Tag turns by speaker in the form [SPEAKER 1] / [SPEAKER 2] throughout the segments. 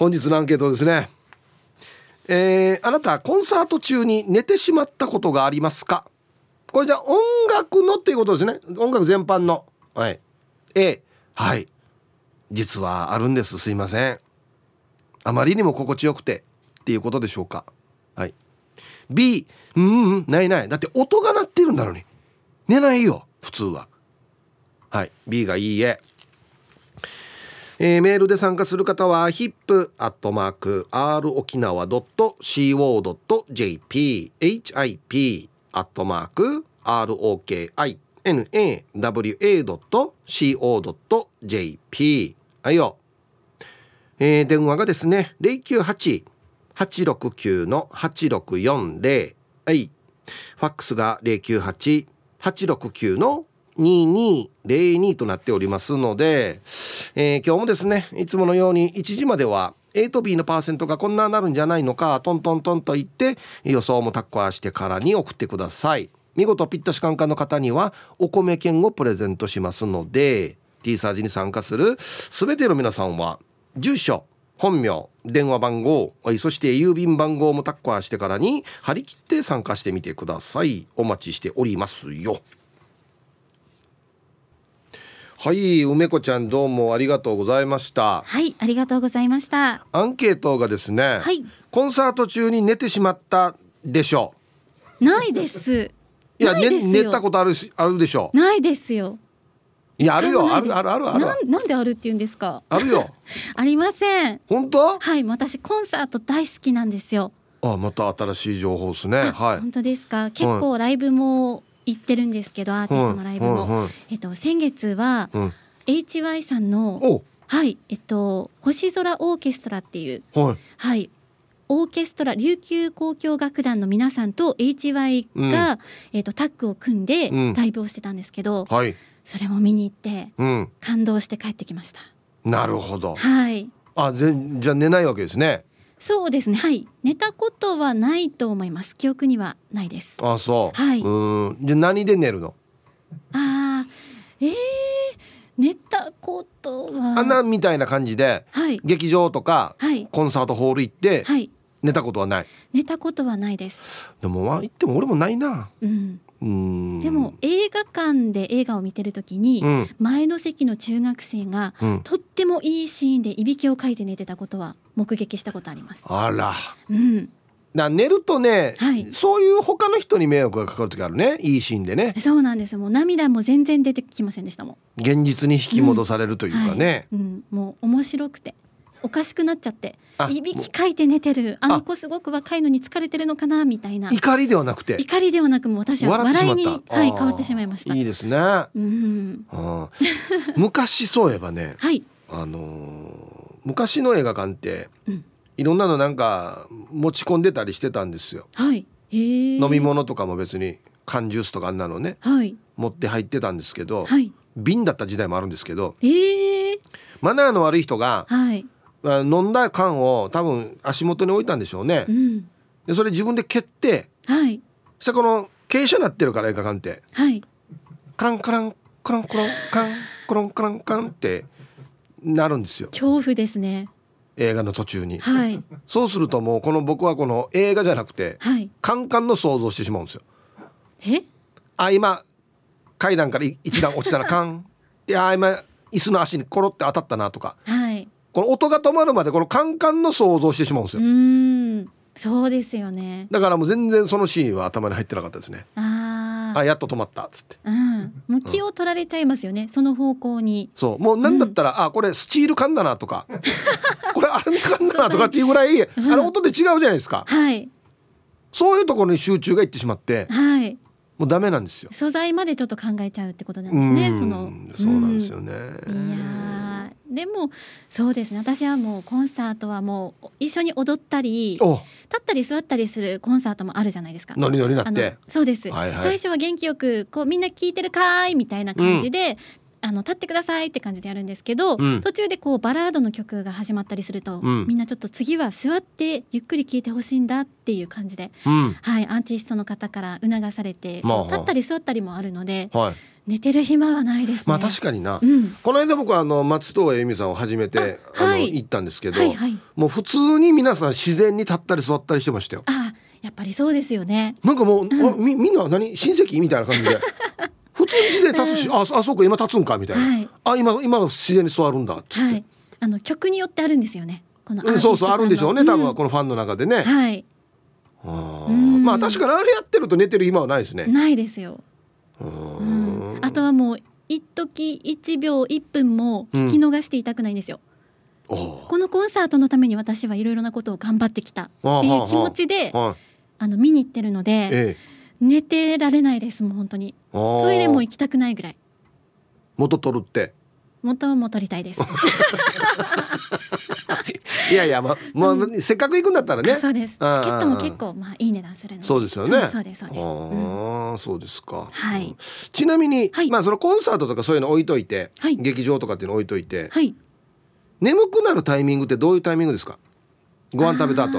[SPEAKER 1] 本日のアンケートですね。えー、あなたコンサート中に寝てしまったことがありますか？これじゃ音楽のっていうことですね。音楽全般の。はい。A はい。実はあるんです。すいません。あまりにも心地よくて。っていうことでしょうか。はい。B うんうん。ないない。だって音が鳴ってるんだろうに。寝ないよ。普通は。はい。B がいいえ。えー、メールで参加する方は hip.r 沖縄 .co.jp hip アットマーク ROKINAWA.co.jp はいよ、えー、電話がですね098-869の8640はい。ファックスが098-869の2202となっておりますので、えー、今日もですねいつものように1時までは A と B のパーセントがこんななるんじゃないのかトントントンと言って予想もタッカーしてからに送ってください。見事ピッタシカンカンの方にはお米券をプレゼントしますので T サージに参加する全ての皆さんは住所本名電話番号そして郵便番号もタッカーしてからに張り切って参加してみてください。お待ちしておりますよ。はい梅子ちゃんどうもありがとうございました。
[SPEAKER 2] はいありがとうございました。
[SPEAKER 1] アンケートがですね、
[SPEAKER 2] はい、
[SPEAKER 1] コンサート中に寝てしまったでしょ
[SPEAKER 2] う。ないです。
[SPEAKER 1] いや、ね、寝たことあるあるでしょ
[SPEAKER 2] う。ないですよ。
[SPEAKER 1] いやあるよ。あるあるあるある。
[SPEAKER 2] なんであるって言うんですか？
[SPEAKER 1] あるよ。
[SPEAKER 2] ありません。
[SPEAKER 1] 本当？
[SPEAKER 2] はい私コンサート大好きなんですよ。
[SPEAKER 1] あまた新しい情報ですね。はい。
[SPEAKER 2] 本当ですか？結構ライブも行ってるんですけどアーティストのライブも、えっと先月は、HY さんのはいえっと星空オーケストラっていう、はい、はい、オーケストラ琉球交響楽団の皆さんと HY が、うん、えっとタッグを組んでライブをしてたんですけど、うんはい、それも見に行って、うん、感動して帰ってきました。
[SPEAKER 1] なるほど。
[SPEAKER 2] はい。
[SPEAKER 1] あ、ぜじゃ寝ないわけですね。
[SPEAKER 2] そうですね。はい。寝たことはないと思います。記憶にはないです。
[SPEAKER 1] あそう。
[SPEAKER 2] はい。
[SPEAKER 1] うん。じゃ何で寝るの？
[SPEAKER 2] あえー、寝たことは
[SPEAKER 1] あんなみたいな感じで、はい、劇場とか、はい、コンサートホール行って、はい、寝たことはない？
[SPEAKER 2] 寝たことはないです。
[SPEAKER 1] でもまあ言っても俺もないな。
[SPEAKER 2] うんでも映画館で映画を見てる時に、前の席の中学生が、とってもいいシーンでいびきをかいて寝てたことは目撃したことあります。
[SPEAKER 1] あら、
[SPEAKER 2] うん、
[SPEAKER 1] な寝るとね、はい、そういう他の人に迷惑がかかる時あるね。いいシーンでね。
[SPEAKER 2] そうなんです。もう涙も全然出てきませんでしたもん。
[SPEAKER 1] 現実に引き戻されるというかね、
[SPEAKER 2] うん、はい。うん、もう面白くておかしくなっちゃって。いびきかいて寝てる。あの子すごく若いのに疲れてるのかな？みたいな。
[SPEAKER 1] 怒りではなくて？
[SPEAKER 2] 怒りではなくも私は笑いにはい変わってしまいました。
[SPEAKER 1] いいですね、
[SPEAKER 2] うん、
[SPEAKER 1] 昔そういえばね、
[SPEAKER 2] はい、
[SPEAKER 1] あのー、昔の映画館って、うん、いろんなのなんか持ち込んでたりしてたんですよ、
[SPEAKER 2] はい、
[SPEAKER 1] 飲み物とかも別に缶ジュースとかあんなのね、
[SPEAKER 2] はい、
[SPEAKER 1] 持って入ってたんですけど、
[SPEAKER 2] はい、
[SPEAKER 1] 瓶だった時代もあるんですけど、
[SPEAKER 2] えー、
[SPEAKER 1] マナーの悪い人が、
[SPEAKER 2] はい
[SPEAKER 1] 飲んだ缶を多分足元に置いたんでしょうね、
[SPEAKER 2] うん、
[SPEAKER 1] でそれ自分で蹴って、
[SPEAKER 2] はい、
[SPEAKER 1] そしたらこの傾斜なってるから映画館って、
[SPEAKER 2] はい、
[SPEAKER 1] カランカランカランコロンカンコロンカランカンってなるんですよ。
[SPEAKER 2] 恐怖ですね。
[SPEAKER 1] 映画の途中に、
[SPEAKER 2] はい、
[SPEAKER 1] そうするともうこの僕はこの映画じゃなくて、
[SPEAKER 2] はい、
[SPEAKER 1] カンカンの想像してしまうんですよ。
[SPEAKER 2] え？
[SPEAKER 1] あ今階段から一段落ちたらカン。いや今椅子の足にコロって当たったなとか、
[SPEAKER 2] はい、
[SPEAKER 1] この音が止まるまでこのカンカンの想像してしまうんですよ。
[SPEAKER 2] うん。そうですよね。
[SPEAKER 1] だからもう全然そのシーンは頭に入ってなかったですね。
[SPEAKER 2] あ
[SPEAKER 1] あやっと止まったっつって、
[SPEAKER 2] うん、もう気を取られちゃいますよね、うん、その方向に。
[SPEAKER 1] そう。もうなんだったら、うん、あこれスチール缶だなとか。これアルミ缶だなとかっていうぐらい、あの音で違うじゃないですか。
[SPEAKER 2] はい。
[SPEAKER 1] そういうところに集中がいってしまって
[SPEAKER 2] はい。
[SPEAKER 1] もうダメなんですよ。
[SPEAKER 2] 素材までちょっと考えちゃうってことなんですねその。
[SPEAKER 1] そうなんですよね、
[SPEAKER 2] いやでもそうですね。私はもうコンサートはもう一緒に踊ったり立ったり座ったりするコンサートもあるじゃないですか。
[SPEAKER 1] ノリノリなって。
[SPEAKER 2] そうです、はいはい、最初は元気よくこうみんな聞いてるかいみたいな感じで、あの立ってくださいって感じでやるんですけど、うん、途中でこうバラードの曲が始まったりすると、うん、みんなちょっと次は座ってゆっくり聴いてほしいんだっていう感じで、うん、はい、アーティストの方から促されて、まあ、立ったり座ったりもあるので、はい、寝てる暇はないです、ね、
[SPEAKER 1] まあ確かにな、この間僕はあの松任谷由実さんを初めてあ、はい、の行ったんですけど、はいはい、もう普通に皆さん自然に立ったり座ったりしてましたよ。
[SPEAKER 2] あやっぱりそうですよね。
[SPEAKER 1] なんかもう、あみみんな何？親戚？みたいな感じで。普通に自然立つし、うん、ああそうか今立つんかみたいな、はい、あ今今自然に座るんだっはい、
[SPEAKER 2] あの曲によってあるんですよね。
[SPEAKER 1] この、うん、そうそうあるんでしょうね多分、このファンの中でね。はい。あまあ確かにあれやってると寝てる暇はないですね。
[SPEAKER 2] ないですよ。うん。あとはもう一時一秒一分も聞き逃していたくないんですよ、うん、このコンサートのために私はいろいろなことを頑張ってきたっていう気持ちであの見に行ってるので、ええ、寝てられないですもう本当にトイレも行きたくないぐらい。
[SPEAKER 1] 元取るって。
[SPEAKER 2] 元も取りたいです。
[SPEAKER 1] いやいやまあ、まあ、うん、せっかく行くんだったらね。
[SPEAKER 2] そうです。チケットも結構まあいい値段するので。
[SPEAKER 1] そうですよね。
[SPEAKER 2] そうですそうです。あ
[SPEAKER 1] あ、うん、そうですか。
[SPEAKER 2] はい、
[SPEAKER 1] ちなみに、はい、まあそのコンサートとかそういうの置いといて、はい、劇場とかっていうの置いといて、はい、眠くなるタイミングってどういうタイミングですか？ご飯食べた後。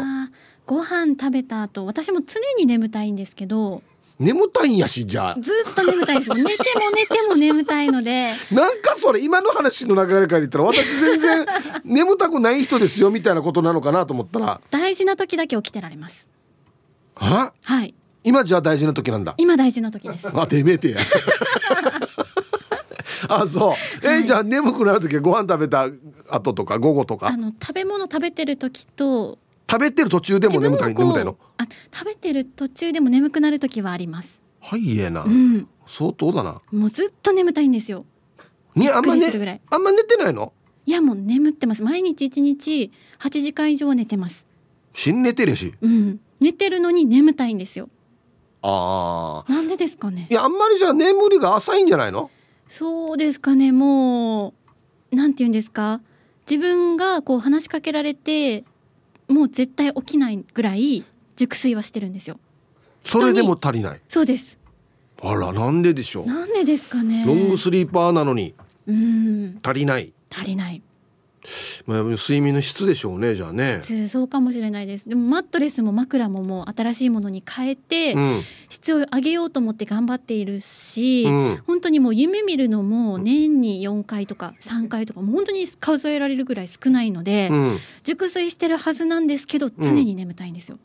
[SPEAKER 2] ご飯食べた後私も常に眠たいんですけど
[SPEAKER 1] 眠たいんやしじゃ
[SPEAKER 2] あ。ずっと眠たいです寝ても寝ても眠たいので。
[SPEAKER 1] なんかそれ今の話の流れから言ったら私全然 眠たくない人ですよみたいなことなのかなと思ったら。
[SPEAKER 2] 大事な時だけ起きてられます。
[SPEAKER 1] は？
[SPEAKER 2] はい。
[SPEAKER 1] 今じゃあ大事な時なんだ。
[SPEAKER 2] 今大事な時です。
[SPEAKER 1] あてめえてや。あそう。え、はい、じゃあ眠くなる時はご飯食べた後とか午後とか？
[SPEAKER 2] あの食べ物食べてる時と
[SPEAKER 1] 食べてる途中でも眠たい眠たいの？
[SPEAKER 2] あ食べてる途中でも眠くなる時はあります。
[SPEAKER 1] はいえな、うん、相当だな。
[SPEAKER 2] もうずっと眠たいんですよ。
[SPEAKER 1] にあんまねあんま寝てないの？
[SPEAKER 2] いやもう眠ってます。毎日一日八時間以上寝てます。
[SPEAKER 1] 死ん寝てるし。
[SPEAKER 2] うん。寝てるのに眠たいんですよ。
[SPEAKER 1] あ
[SPEAKER 2] あ。なんでですかね。
[SPEAKER 1] いやあんまりじゃあ眠りが浅いんじゃないの？
[SPEAKER 2] そうですかね。もうなんて言うんですか？自分がこう話しかけられてもう絶対起きないぐらい熟睡はしてるんですよ。
[SPEAKER 1] それでも足りない？
[SPEAKER 2] そうです。
[SPEAKER 1] あらなんででしょう？
[SPEAKER 2] なんでですかね。
[SPEAKER 1] ロングスリーパーなのに。
[SPEAKER 2] うん。
[SPEAKER 1] 足りない。
[SPEAKER 2] 足りない
[SPEAKER 1] まあ、睡眠の質でしょうねじゃあね。
[SPEAKER 2] 質そうかもしれないです。でもマットレスも枕ももう新しいものに変えて、うん、質を上げようと思って頑張っているし、うん、本当にもう夢見るのも年に4回とか3回とかもう本当に数えられるぐらい少ないので、うん、熟睡してるはずなんですけど常に眠たいんですよ。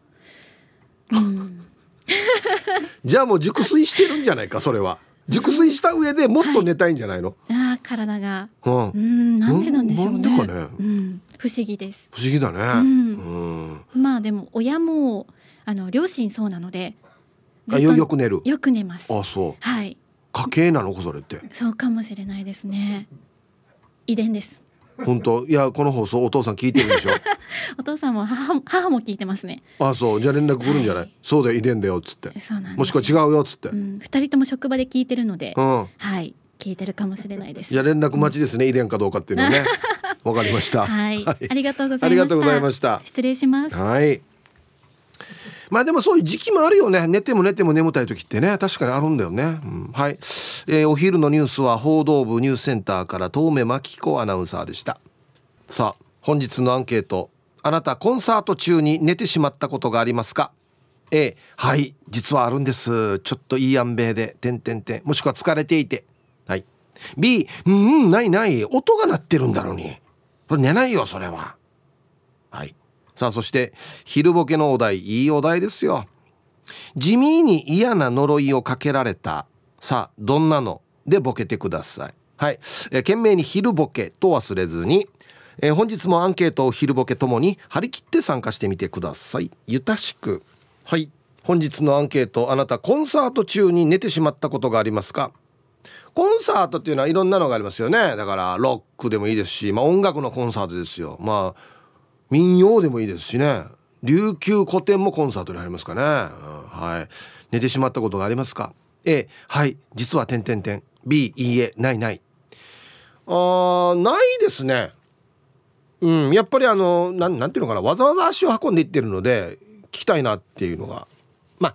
[SPEAKER 1] じゃあもう熟睡してるんじゃないかそれは。熟睡した上でもっと寝たいんじゃないの、
[SPEAKER 2] はい、体が。うん。なんでなんでしょうね、
[SPEAKER 1] ね。
[SPEAKER 2] うん、不思議です。
[SPEAKER 1] 不思議だね、う
[SPEAKER 2] ん、まあでも親もあの両親そうなので。
[SPEAKER 1] あよよく寝る。
[SPEAKER 2] よく寝ます。
[SPEAKER 1] あそう。
[SPEAKER 2] はい。
[SPEAKER 1] 家系なの？それって。
[SPEAKER 2] そうかもしれないですね。遺伝です。
[SPEAKER 1] 本当？いやこの放送お父さん聞いてるでしょ？
[SPEAKER 2] お父さんも母母も聞いてますね。
[SPEAKER 1] あそう。じゃあ連絡来るんじゃない、はい、そうだよ遺伝だよっつって。
[SPEAKER 2] そうなん
[SPEAKER 1] もしくは違うよっつって、う
[SPEAKER 2] ん、二人とも職場で聞いてるので、うん、はい聞いてるかもしれないです。
[SPEAKER 1] じゃ連絡待ちですね、うん、遺伝かどうかっていうのね。わかりました、
[SPEAKER 2] はい、はい、ありがとうございました。失礼します。
[SPEAKER 1] はい。まあでもそういう時期もあるよね。寝ても寝ても眠たい時ってね。確かにあるんだよね、うん、はい、えー、お昼のニュースは報道部ニュースセンターから遠目真紀子アナウンサーでした。さあ本日のアンケート。あなたコンサート中に寝てしまったことがありますか？A はい。実はあるんです。ちょっといい安米で。点点点もしくは疲れていて。はい B うんないない。音が鳴ってるんだろうに。これ寝ないよそれは。はい。さあそして昼ボケのお題。いいお題ですよ。地味に嫌な呪いをかけられた。さあどんなの？でボケてください。はい、えー、懸命に昼ボケと忘れずに、えー、本日もアンケートを昼ボケともに張り切って参加してみてください。ゆたしく。はい。本日のアンケートあなたコンサート中に寝てしまったことがありますか？コンサートっていうのはいろんなのがありますよね。だからロックでもいいですし、まあ、音楽のコンサートですよ。まあ民謡でもいいですしね。琉球古典もコンサートに入りますかね、うん、はい。寝てしまったことがありますか？A はい。実は点点。点 B いいえないないあーないですね。うんやっぱりあのなんなんていうのかな。わざわざ足を運んでいってるので聞きたいなっていうのが。まあ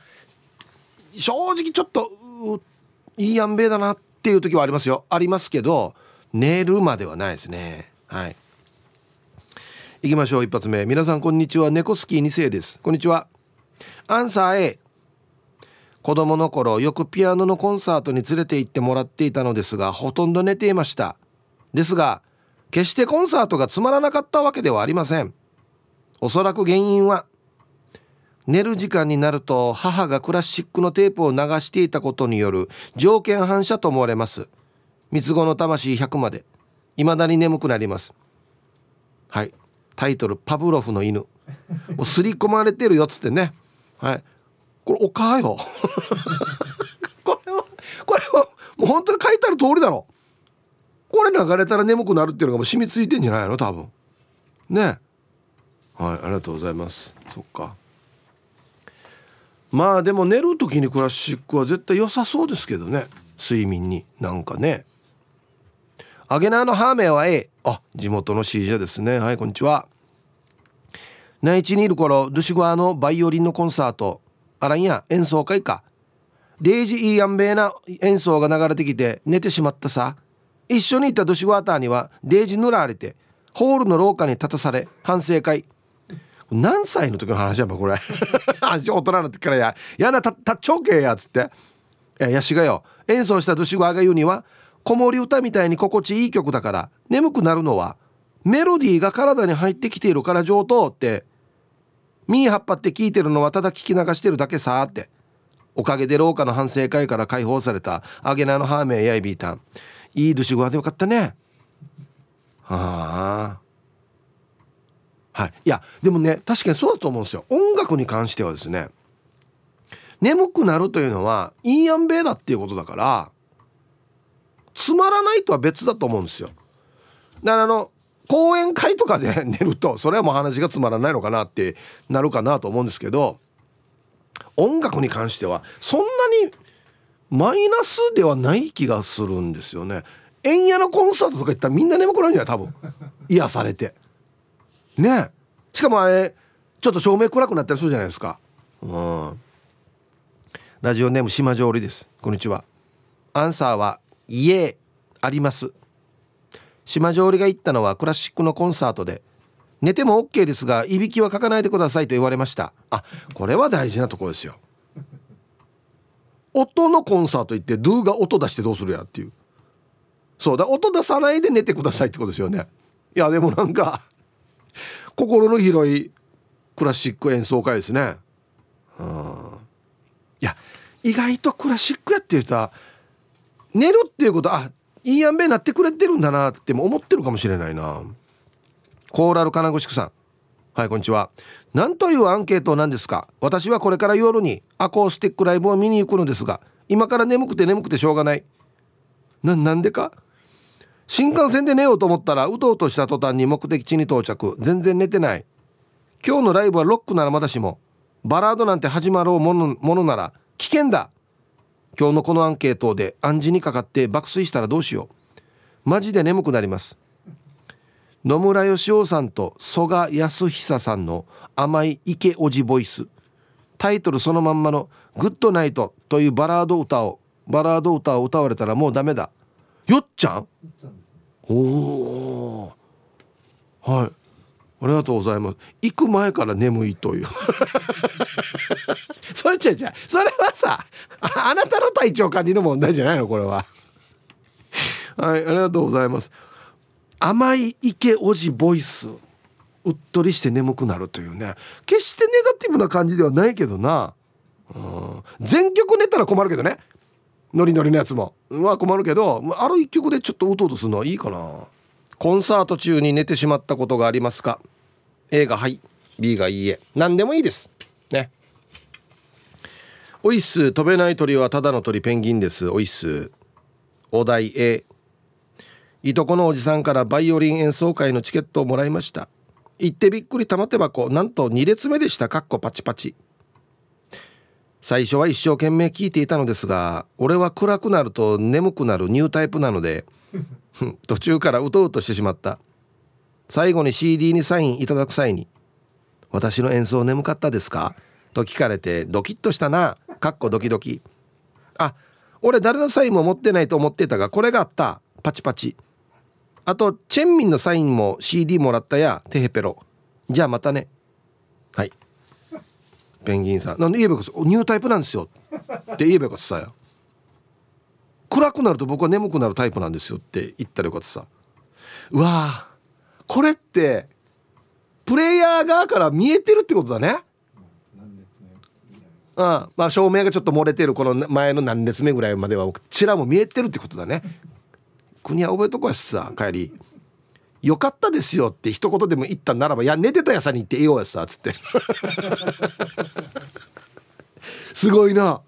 [SPEAKER 1] 正直ちょっといいやんべえだなっっていう時はありますよ。ありますけど寝るまではないですね。はい。行きましょう一発目。皆さんこんにちは。猫スキー2世です。こんにちは。アンサー A 子供の頃よくピアノのコンサートに連れて行ってもらっていたのですがほとんど寝ていました。ですが決してコンサートがつまらなかったわけではありません。おそらく原因は寝る時間になると母がクラシックのテープを流していたことによる条件反射と思われます。三つ子の魂100まで。未だに眠くなります。はい。タイトル「パブロフの犬」もう刷り込まれてるよっつってね。はい。これおかよ。これはこれはもう本当に書いてある通りだろ。これ流れたら眠くなるっていうのがもう染みついてんじゃないの多分。ね。はい。ありがとうございます。そっか。まあでも寝る時にクラシックは絶対良さそうですけどね。睡眠になんかね。アゲナーのハーメンは A あ地元の CJ ですね。はいこんにちは。内地にいる頃ドゥシゴアのバイオリンのコンサート。あらんや演奏会か。デイジいいやんべえな演奏が流れてきて寝てしまったさ。一緒に行ったドゥシゴアターにはデイジ塗られてホールの廊下に立たされ反省会。何歳の時の話やっぱこれ。大人になってからや。やなたっちょうけやっつって。いややしがよ。演奏したドゥシゴアが言うには子守歌みたいに心地いい曲だから眠くなるのはメロディーが体に入ってきているから上等ってミーハッパって聞いてるのはただ聞き流してるだけさって。おかげで廊下の反省会から解放されたアゲナのハーメンやいビータンいいドゥシゴアでよかったね。はあ。はい。いやでもね確かにそうだと思うんですよ。音楽に関してはですね眠くなるというのはいいやんべえだっていうことだからつまらないとは別だと思うんですよ。だからあの講演会とかで 寝るとそれはもう話がつまらないのかなってなるかなと思うんですけど音楽に関してはそんなにマイナスではない気がするんですよね。円屋のコンサートとか行ったらみんな眠くなるんじゃない？多分。癒されて。ね。しかもあれちょっと照明暗くなったりするじゃないですか。うん。ラジオネーム島上りです。こんにちは。アンサーは家あります。島上りが行ったのはクラシックのコンサートで寝ても OK ですがいびきはかかないでくださいと言われました。あこれは大事なところですよ。音のコンサート行ってドゥが音出してどうするやっていう。そうだ音出さないで寝てくださいってことですよね。いやでもなんか心の広いクラシック演奏会ですね。うん。いや意外とクラシックやって言うた寝るっていうことあいい塩梅になってくれてるんだなっても思ってるかもしれないな。コーラル金具さん。はいこんにちは。何というアンケートなんですか？私はこれから夜にアコースティックライブを見に行くのですが今から眠くて眠くてしょうがない。ななんでか？新幹線で寝ようと思ったらうとうとした途端に目的地に到着。全然寝てない。今日のライブはロックならまだしもバラードなんて始まろうものものなら危険だ。今日のこのアンケートで暗示にかかって爆睡したらどうしよう。マジで眠くなります。野村義雄さんと曽我康久さんの甘い池おじボイス。タイトルそのまんまの「グッドナイト」というバラード歌をバラード歌を歌われたらもうダメだ。よっちゃん？おおはい。ありがとうございます。行く前から眠いという。それ違う違うそれはさあなたの体調管理の問題じゃないの？これは。はいありがとうございます。甘い池おじボイスうっとりして眠くなるというね。決してネガティブな感じではないけどな、うん、全曲寝たら困るけどねノリノリのやつも。まあ困るけどある一曲でちょっとうとうとするのはいいかな。コンサート中に寝てしまったことがありますか？A がはい B がいいえ。何でもいいです。ね。おいっす飛べない鳥はただの鳥ペンギンです。おいっすお題 A いとこのおじさんからバイオリン演奏会のチケットをもらいました。行ってびっくり玉手箱なんと2列目でした。かっこパチパチ。最初は一生懸命聞いていたのですが俺は暗くなると眠くなるニュータイプなので 途中からうとうとしてしまった。最後に CD にサインいただく際に「私の演奏眠かったですか?」と聞かれてドキッとしたな。かっこドキドキあ俺誰のサインも持ってないと思ってたがこれがあったパチパチ。あとチェンミンのサインも CD もらったやテヘペロ。じゃあまたね。はいペンギンさん。なんで言えばよかったニュータイプなんですよ。って言えばよかったさよ暗くなると僕は眠くなるタイプなんですよって言ったらよかったさ。うわこれってプレイヤー側から見えてるってことだね。うん、まあ照明がちょっと漏れてるこの前の何列目ぐらいまではちらも見えてるってことだね。国は覚えとこやしさ帰り「よかったですよ」って一言でも言ったならば「いや寝てたやさに言ってええよやさ」っつって。すごいな。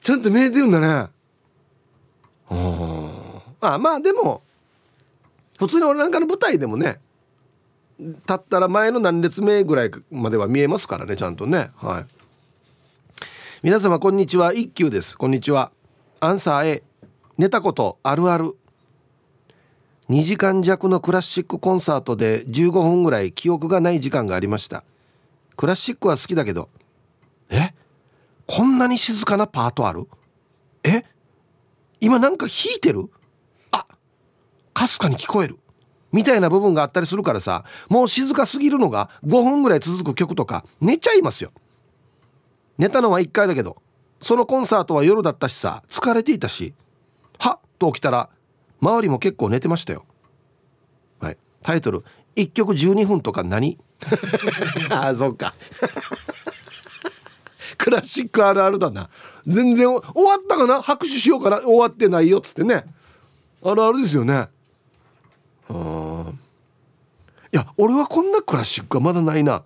[SPEAKER 1] ちゃんと見えてるんだね。あまあでも普通に俺なんかの舞台でもね立ったら前の何列目ぐらいまでは見えますからねちゃんとね。はい。皆様こんにちは。一休です。こんにちは。アンサー A 寝たことあるある2時間弱のクラシックコンサートで15分ぐらい記憶がない時間がありました。クラシックは好きだけどえ？こんなに静かなパートある？え？今なんか弾いてる？あかすかに聞こえる。みたいな部分があったりするからさもう静かすぎるのが5分ぐらい続く曲とか寝ちゃいますよ。寝たのは1回だけどそのコンサートは夜だったしさ疲れていたしはっと起きたら周りも結構寝てましたよ。はい。タイトル「1曲12分とか何? 」ああそうか。クラシックあるあるだな。全然終わったかな？拍手しようかな？終わってないよっつってね。あるあるですよね。うんいや俺はこんなクラシックはまだないな。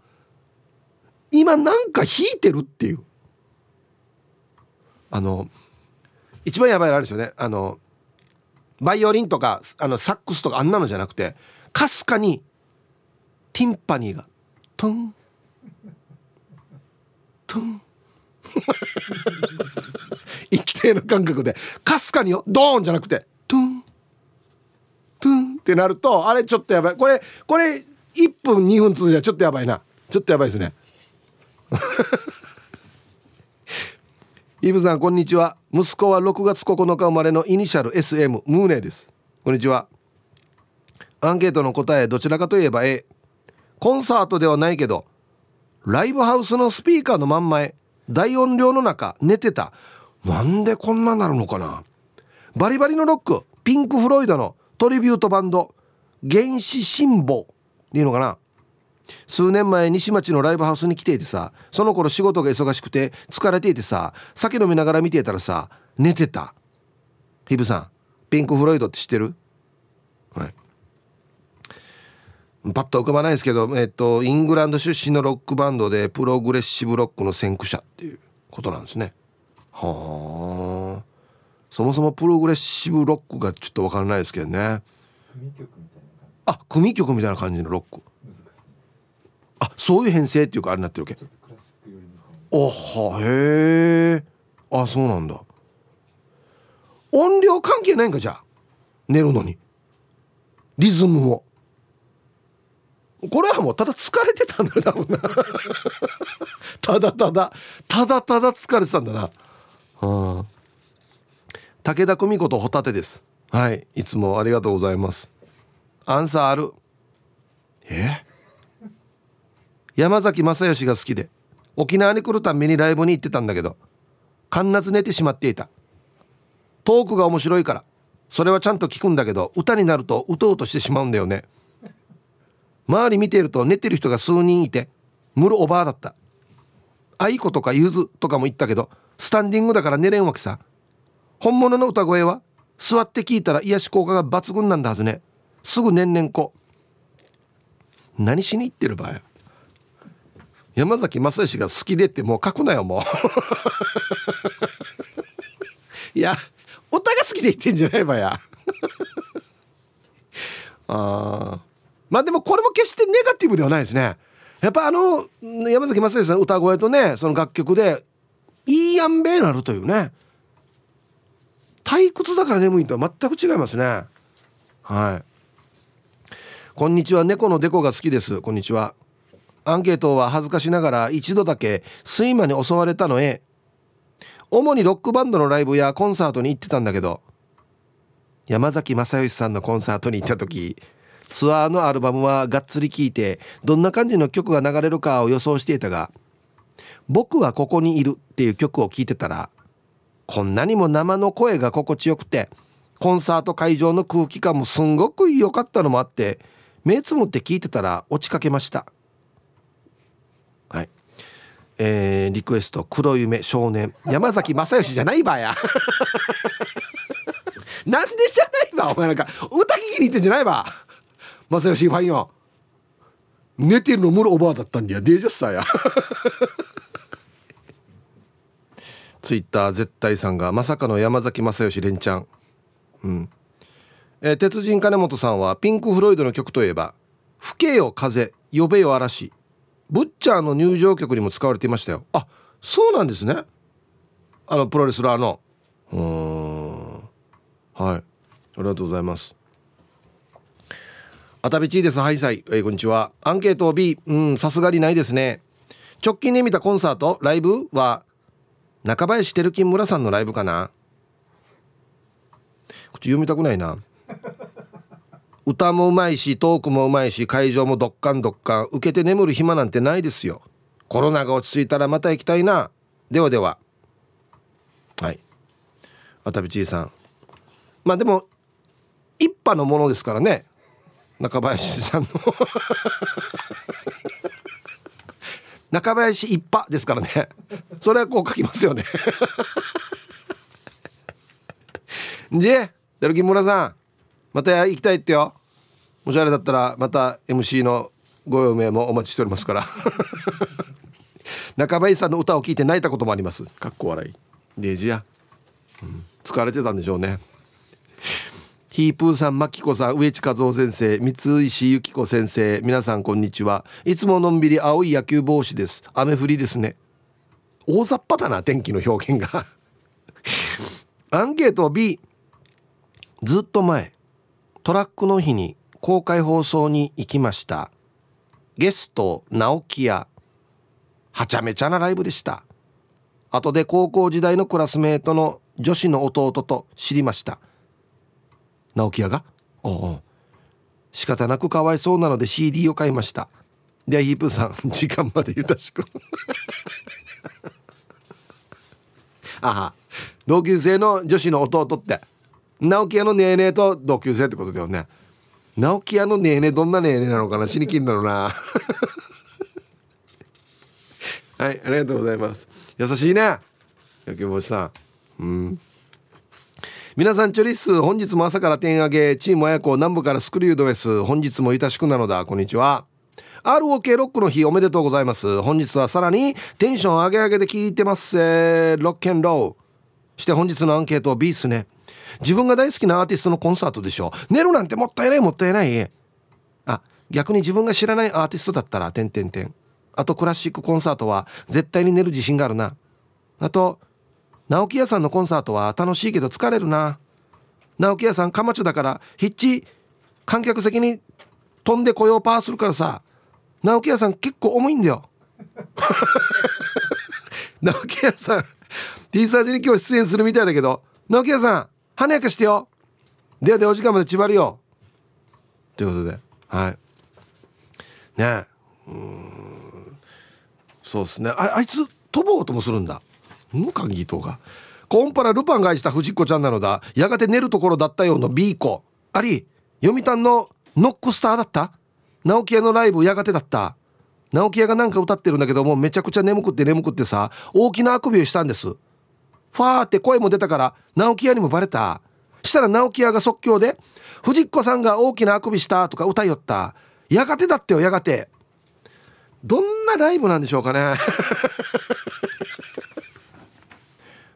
[SPEAKER 1] 今なんか弾いてるっていう。あの一番やばいのあるですよね。あのバイオリンとかあのサックスとかあんなのじゃなくてかすかにティンパニーがトントン 一定の感覚でかすかによドーンじゃなくてトゥントゥンってなるとあれちょっとやばい。これこれ1分2分続いたらちょっとやばいな。ちょっとやばいですね。イブさんこんにちは。息子は6月9日生まれのイニシャル SM ムーネです。こんにちは。アンケートの答えどちらかといえば A コンサートではないけどライブハウスのスピーカーの真ん前大音量の中寝てた。なんでこんななるのかな。バリバリのロックピンク・フロイドのトリビュートバンド原始辛抱でいいのかな。数年前西町のライブハウスに来ていてさその頃仕事が忙しくて疲れていてさ酒飲みながら見ていたらさ寝てた。ヒブさんピンク・フロイドって知ってる？はい。パッと浮かばないですけど、えっと、イングランド出身のロックバンドでプログレッシブロックの先駆者っていうことなんですね。はあ。そもそもプログレッシブロックがちょっと分からないですけどね。あ組曲みたいな感じのロックあそういう編成っていうかあれになってるわけ？おはへえあそうなんだ。音量関係ないんかじゃあ？寝るのに。リズムもこれはもうただ疲れてたんだよ多分な。ただただ。ただただ疲れてたんだな。うん武田久美子とホタテです。はい。いつもありがとうございます。アンサーある。え？山崎正義が好きで沖縄に来るためにライブに行ってたんだけど必ず寝てしまっていた。トークが面白いからそれはちゃんと聞くんだけど歌になるとうとうとしてしまうんだよね。周り見てると寝てる人が数人いてムルおばあだった。愛子とかゆずとかも言ったけどスタンディングだから寝れんわけさ。本物の歌声は座って聞いたら癒し効果が抜群なんだはずね。すぐ年々こ何しに行ってる場合？山崎正義が好きでってもう書くなよもう。いやお互い好きで言ってんじゃないばや。あまあでもこれも決してネガティブではないですね。やっぱあの山崎正義さんの歌声とねその楽曲でいいやんべなるというね。退屈だから眠いとは全く違いますね。はい。こんにちは。猫のデコが好きです。こんにちは。アンケートは恥ずかしながら一度だけ睡魔に襲われたのへ。主にロックバンドのライブやコンサートに行ってたんだけど。山崎正義さんのコンサートに行った時ツアーのアルバムはがっつり聴いてどんな感じの曲が流れるかを予想していたが「僕はここにいる」っていう曲を聴いてたらこんなにも生の声が心地よくてコンサート会場の空気感もすんごく良かったのもあって目つむって聞いてたら落ちかけました。えー、リクエスト黒夢少年山崎正義じゃないばや。なんでじゃないばお前なんか歌聞きに行ってんじゃないば。正義ファンよ。寝てるのムロおばあだったんだよデージャスさや。ツイッター絶対さんがまさかの山崎正義連チャン。うん。えー、鉄人金本さんはピンク・フロイドの曲といえば「吹けよ風呼べよ嵐」ブッチャーの入場曲にも使われていましたよ。あそうなんですね。あのプロレスラーの。うん。はい。ありがとうございます。あたびちーです。はいさい、えー、こんにちは。アンケート B うんさすがにないですね。直近で見たコンサートライブは中林照金村さんのライブかな。口読みたくないな。歌もうまいしトークもうまいし会場もどっかんどっかん受けて眠る暇なんてないですよ。コロナが落ち着いたらまた行きたいな。ではでは。はい。渡部ちいさん。まあでも一派のものですからね。中林さんの。中林一派ですからね。それはこう書きますよね。じゃあルキ村さん。また行きたいってよ。もしあれだったらまた MC のご用命もお待ちしておりますから。中林さんの歌を聴いて泣いたこともあります。かっこ笑い。デジや、うん、疲れてたんでしょうね。ヒープーさん、マキコさん、植地和夫先生、三石由紀子先生、皆さんこんにちは。いつものんびり青い野球帽子です。雨降りですね。大雑把だな、天気の表現が。アンケート B。ずっと前、トラックの日に公開放送に行きました。ゲスト直木屋はちゃめちゃなライブでした。後で高校時代のクラスメートの女子の弟と知りました。直木屋が？おお仕方なくかわいそうなので CD を買いました。でヒープさん 時間までゆたしく。あは。同級生の女子の弟って。直木屋のネーネーと同級生ってことだよね。直木屋のネーネーどんなネーネーなのかな死にきんだろうな。はいありがとうございます。優しいね。野球帽子さん。うん。皆さんチョリス本日も朝から点上げ。チーム親子南部からスクリュードです。本日もいたしくなのだ。こんにちは。ROK ロックの日おめでとうございます。本日はさらにテンション上げ上げで聞いてます、えー、ロッケンローして本日のアンケート B っすね。自分が大好きなアーティストのコンサートでしょ。寝るなんてもったいないもったいない。あ逆に自分が知らないアーティストだったら点点点あとクラシックコンサートは絶対に寝る自信があるな。あと直木屋さんのコンサートは楽しいけど疲れるな。直木屋さんカマチョだからヒッチ観客席に飛んでこようパーするからさ。直木屋さん結構重いんだよ。直木屋さん T サージに今日出演するみたいだけど直木屋さん華やかしてよ。ではでお時間まで縛るよ。ということで。はい。ね。うん。そうですね。ああいつ飛ぼうともするんだ。んカギーがコンパラルパンが愛した藤子ちゃんなのだ。やがて寝るところだったような B 子。あり読谷のノックスターだった？直木屋のライブやがてだった？直木屋がなんか歌ってるんだけどもめちゃくちゃ眠くって眠くってさ大きなあくびをしたんです。ファーって声も出たから直木屋にもバレた。したら直木屋が即興で藤子さんが大きなあくびしたとか歌いよった。やがてだってよやがて。どんなライブなんでしょうかね。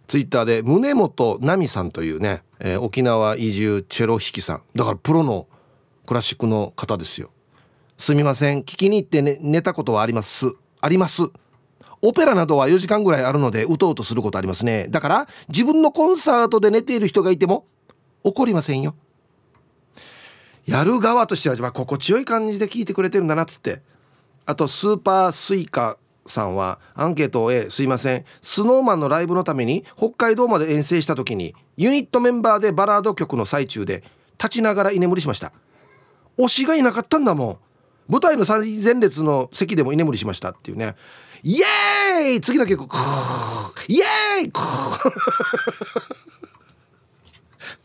[SPEAKER 1] ツイッターで宗本奈美さんというね、えー、沖縄移住チェロ弾きさん。だからプロのクラシックの方ですよ。すみません聞きに行って、ね、寝たことはあります。あります。オペラなどは4時間ぐらいあるのでうとうとすることありますね。だから自分のコンサートで寝ている人がいても怒りませんよ。やる側としては、まあ、心地よい感じで聞いてくれてるんだなっつって。あとスーパースイカさんはアンケートを A すいません。スノーマンのライブのために北海道まで遠征した時にユニットメンバーでバラード曲の最中で立ちながら居眠りしました。推しがいなかったんだもん。舞台の最前列の席でも居眠りしましたっていうね。イエーイ！次の曲。イエーイ！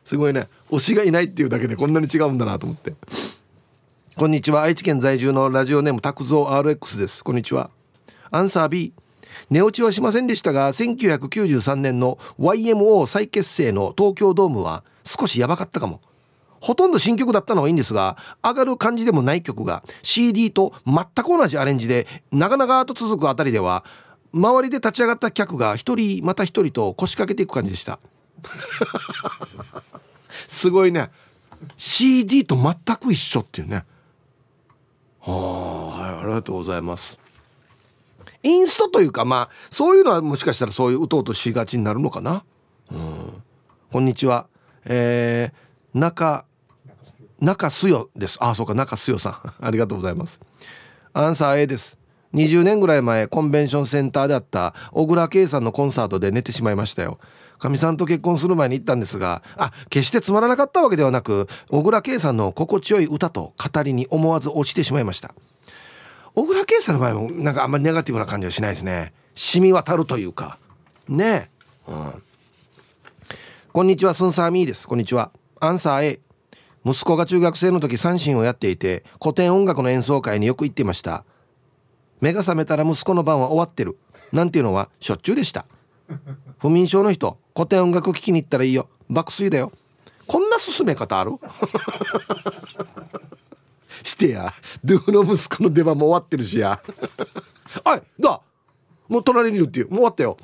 [SPEAKER 1] すごいね。推しがいないっていうだけでこんなに違うんだなと思って。こんにちは。愛知県在住のラジオネーム拓蔵 RX です。こんにちは。アンサー B 寝落ちはしませんでしたが1993年の YMO 再結成の東京ドームは少しやばかったかも。ほとんど新曲だったのはいいんですが上がる感じでもない曲が CD と全く同じアレンジで長々と続くあたりでは周りで立ち上がった客が一人また一人と腰掛けていく感じでした。すごいね。CD と全く一緒っていうね。はあ、はい、ありがとうございます。インストというかまあそういうのはもしかしたらそういう打とうとしがちになるのかな。うん。こんにちは。えー、中中すよです。あそうか中すよさん。ありがとうございます。アンサー A です。20年ぐらい前コンベンションセンターであった小倉圭さんのコンサートで寝てしまいましたよ。かみさんと結婚する前に行ったんですがあ決してつまらなかったわけではなく小倉圭さんの心地よい歌と語りに思わず落ちてしまいました。小倉圭さんの場合もなんかあんまりネガティブな感じはしないですね。染み渡るというか。ねえ、うん、こんにちはスンサーミーです。こんにちは。アンサー A 息子が中学生の時三振をやっていて古典音楽の演奏会によく行っていました。目が覚めたら息子の番は終わってる。なんていうのはしょっちゅうでした。不眠症の人古典音楽聴きに行ったらいいよ。爆睡だよ。こんな進め方ある？してや。ドゥの息子の出番も終わってるしや。おいだもう隣にいるっていう。もう終わったよ。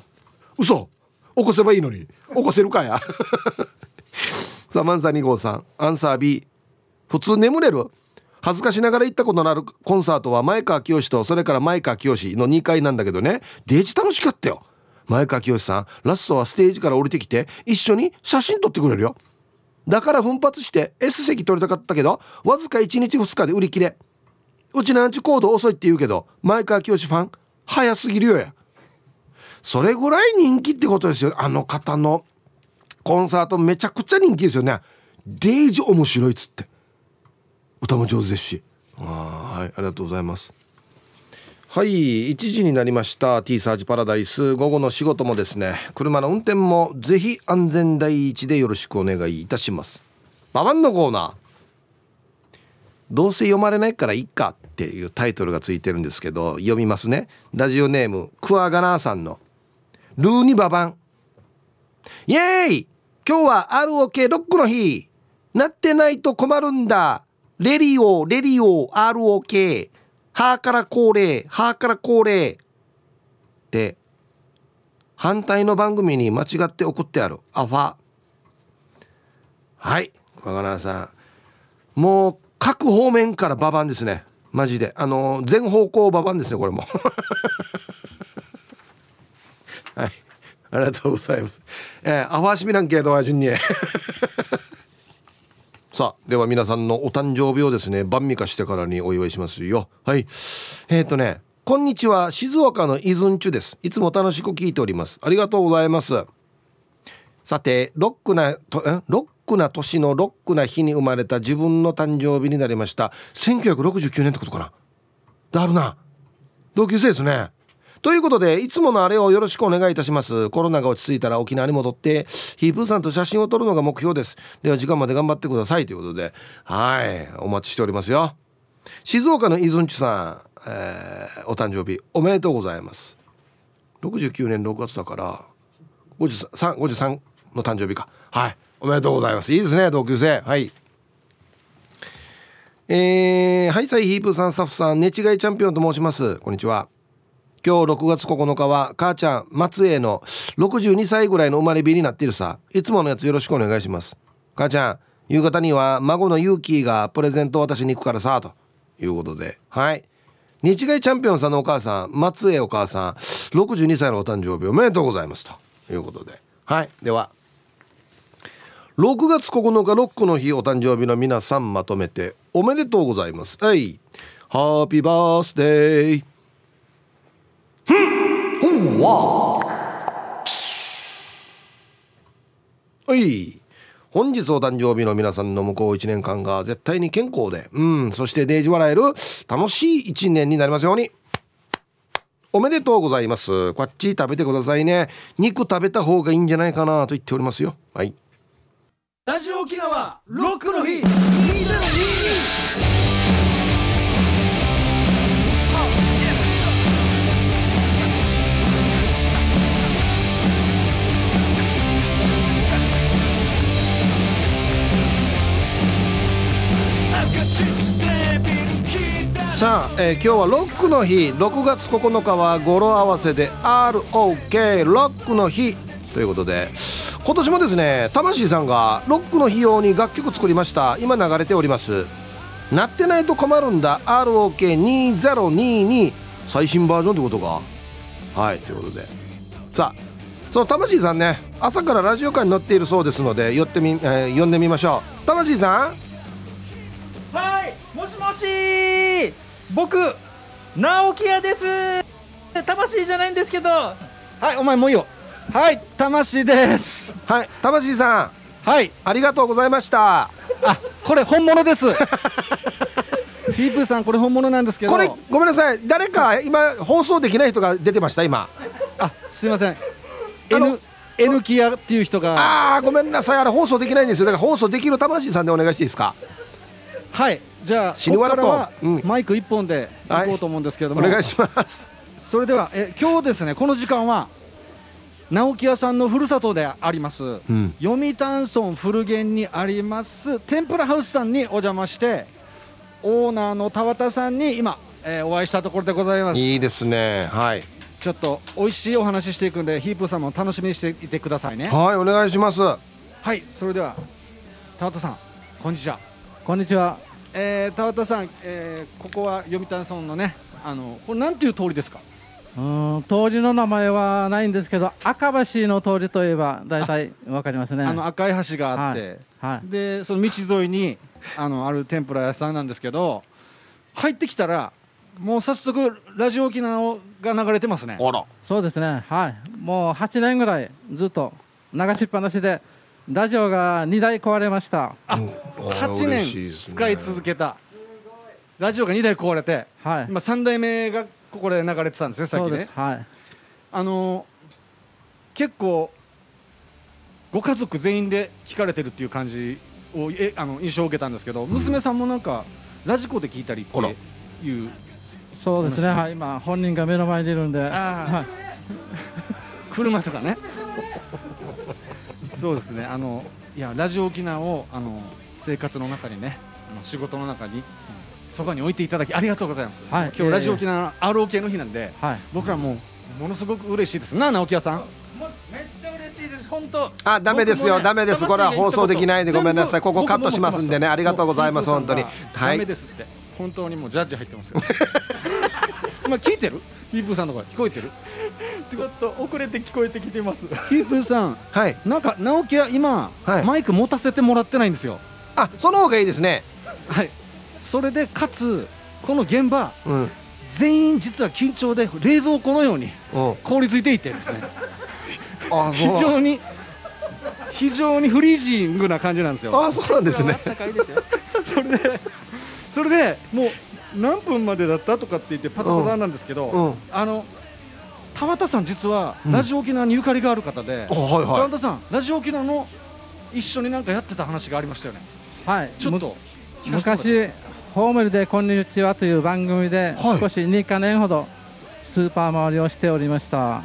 [SPEAKER 1] 嘘。起こせばいいのに。起こせるかや。さあマンサー2号さん。アンサー B 普通眠れる？恥ずかしながら行ったことのあるコンサートは前川清とそれから前川清の2回なんだけどね。デージ楽しかったよ。前川清さんラストはステージから降りてきて一緒に写真撮ってくれるよ。だから奮発して S 席取りたかったけどわずか1日2日で売り切れ。うちのアンチコード遅いって言うけど前川清ファン早すぎるよや。それぐらい人気ってことですよ。あの方のコンサートめちゃくちゃ人気ですよね。デージ面白いっつって。歌も上手ですし。はいありがとうございます。はい1時になりました。T サージパラダイス。午後の仕事もですね。車の運転もぜひ安全第一でよろしくお願いいたします。ババンのコーナー。どうせ読まれないからいっかっていうタイトルがついてるんですけど読みますね。ラジオネームクワガナーさんのルーニババン。イエーイ今日は ROK ロックの日。なってないと困るんだ。レリオレリオ ROK はーから恒例はーから恒例。で反対の番組に間違って送ってある。アファ。はい小金さん。もう各方面からババンですね。マジで。あの全方向ババンですねこれも。はい。ありがとうございます。えー、アファーシミランケドア順に。さあでは皆さんのお誕生日をですね晩味化してからにお祝いしますよ。はい。えっ、ー、とねこんにちは。静岡のイズンチュです。いつも楽しく聞いております。ありがとうございます。さてロックなとロックな年のロックな日に生まれた自分の誕生日になりました。1969年ってことかな。だるな。同級生ですね。ということでいつものあれをよろしくお願いいたします。コロナが落ち着いたら沖縄に戻ってヒープーさんと写真を撮るのが目標です。では時間まで頑張ってくださいということで。はいお待ちしておりますよ。静岡のイズンチュさん、えー、お誕生日おめでとうございます。69年6月だから53 53の誕生日か。はいおめでとうございます。いいですね同級生。はい。えー、ハイサイヒープーさんスタッフさん寝違いチャンピオンと申します。こんにちは。今日6月9日は母ちゃん松江の62歳ぐらいの生まれ日になっているさ。いつものやつよろしくお願いします。母ちゃん夕方には孫のユーキーがプレゼント渡しに行くからさと。いうことで。はい。日外チャンピオンさんのお母さん松江お母さん62歳のお誕生日おめでとうございますと。いうことで。はい。では。6月9日ロックの日お誕生日の皆さんまとめておめでとうございます。はい。ハッピーバースデー。ふん。電話はい。本日お誕生日の皆さんの向こう1年間が絶対に健康でうん。そしてデージ笑える楽しい1年になりますように。おめでとうございます。こっち食べてくださいね。肉食べた方がいいんじゃないかなと言っておりますよ。はい。
[SPEAKER 3] ラジオ沖縄ロックの日。2022
[SPEAKER 1] さあ、えー、今日はロックの日。6月9日は語呂合わせで ROK ロックの日。ということで今年もですね魂さんがロックの日用に楽曲作りました。今流れております。なってないと困るんだ。ROK2022 最新バージョンってことか。はいということで。さあその魂さんね朝からラジオ館に乗っているそうですので寄ってみ、えー、呼んでみましょう。魂さん。
[SPEAKER 3] はいもしもし。僕直樹屋です。魂じゃないんですけど。はいお前もういいよ。はい魂です。
[SPEAKER 1] はい魂さん。
[SPEAKER 3] はい
[SPEAKER 1] ありがとうございました。
[SPEAKER 3] あこれ本物です。ヒープーさんこれ本物なんですけど。
[SPEAKER 1] これごめんなさい。誰か今放送できない人が出てました今。
[SPEAKER 3] あすいません。N N キアっていう人が。
[SPEAKER 1] ああごめんなさい。あれ放送できないんですよ。だから放送できる魂さんでお願いしていいですか？
[SPEAKER 3] はいじゃあ
[SPEAKER 1] 死ぬわらと、
[SPEAKER 3] うん、マイク一本でいこうと思うんですけども、
[SPEAKER 1] はい、お願いします。
[SPEAKER 3] それではえ今日ですねこの時間は直木屋さんのふるさとであります、うん、読谷村古源にあります天ぷらハウスさんにお邪魔してオーナーの田畑さんに今、えー、お会いしたところでございます。
[SPEAKER 1] いいですね。はい。
[SPEAKER 3] ちょっと美味しいお話ししていくんでヒープーさんも楽しみにしていてくださいね。
[SPEAKER 1] はいお願いします。
[SPEAKER 3] はいそれでは田畑さんこんにちは。
[SPEAKER 4] こんにちは
[SPEAKER 3] えー、田畑さん、えー、ここは読谷村のねあのこれなんていう通りですか？
[SPEAKER 4] うん通りの名前はないんですけど赤橋の通りといえば大体わかりますね。
[SPEAKER 3] あの赤い橋があって、はいはい、でその道沿いにあのある天ぷら屋さんなんですけど入ってきたらもう早速ラジオ沖縄が流れてますね。
[SPEAKER 1] あら。
[SPEAKER 4] そうですね。はい。もう8年ぐらいずっと流しっぱなしでラジオが2台壊れました。
[SPEAKER 3] あ8年使い続けた。ラジオが2台壊れて、はい、今3台目がここで流れてたんですねさっきね。
[SPEAKER 4] はい。
[SPEAKER 3] あの結構ご家族全員で聞かれてるっていう感じをえあの印象を受けたんですけど、娘さんもなんかラジコで聞いたりっていう
[SPEAKER 4] そうですね。はい。今本人が目の前にいるんで、は
[SPEAKER 3] い、車とかねそうですね。あのいやラジオ沖縄をあの生活の中にねあの仕事の中に、そばに置いていただきありがとうございます、はい、今日ラジオ沖縄 ROK の日なんで、はい、僕らもものすごく嬉しいです。な直木屋さん。
[SPEAKER 5] めっちゃ嬉しいです。本当
[SPEAKER 1] あダメですよ、ね、ダメです。これは放送できないでごめんなさい。ここカットしますんでね。ありがとうございます。本当に。はい。
[SPEAKER 3] ダメですって。本当にもうジャッジ入ってますよ。今聞いてる？ヒープーさんの声聞こえてる？
[SPEAKER 5] ちょっと遅れて聞こえてきてます。
[SPEAKER 3] ヒープーさんはい。なんか直樹は今、はい、マイク持たせてもらってないんですよ。
[SPEAKER 1] あその方がいいですね。
[SPEAKER 3] はい。それでかつこの現場、うん、全員実は緊張で冷蔵庫のように凍りついていてですね。非常に非常にフリージングな感じなんですよ。
[SPEAKER 1] あそうなんですね。
[SPEAKER 3] それでそれでもう何分までだったとかって言ってパタパタなんですけど、うん、あの田畑さん実はラジオ沖縄にゆかりがある方で、うんはいはい、田畑さんラジオ沖縄の一緒になんかやってた話がありましたよね。
[SPEAKER 4] はい。ちょっと昔ホームルでこんにちはという番組で少し2か年ほどスーパー回りをしておりました、は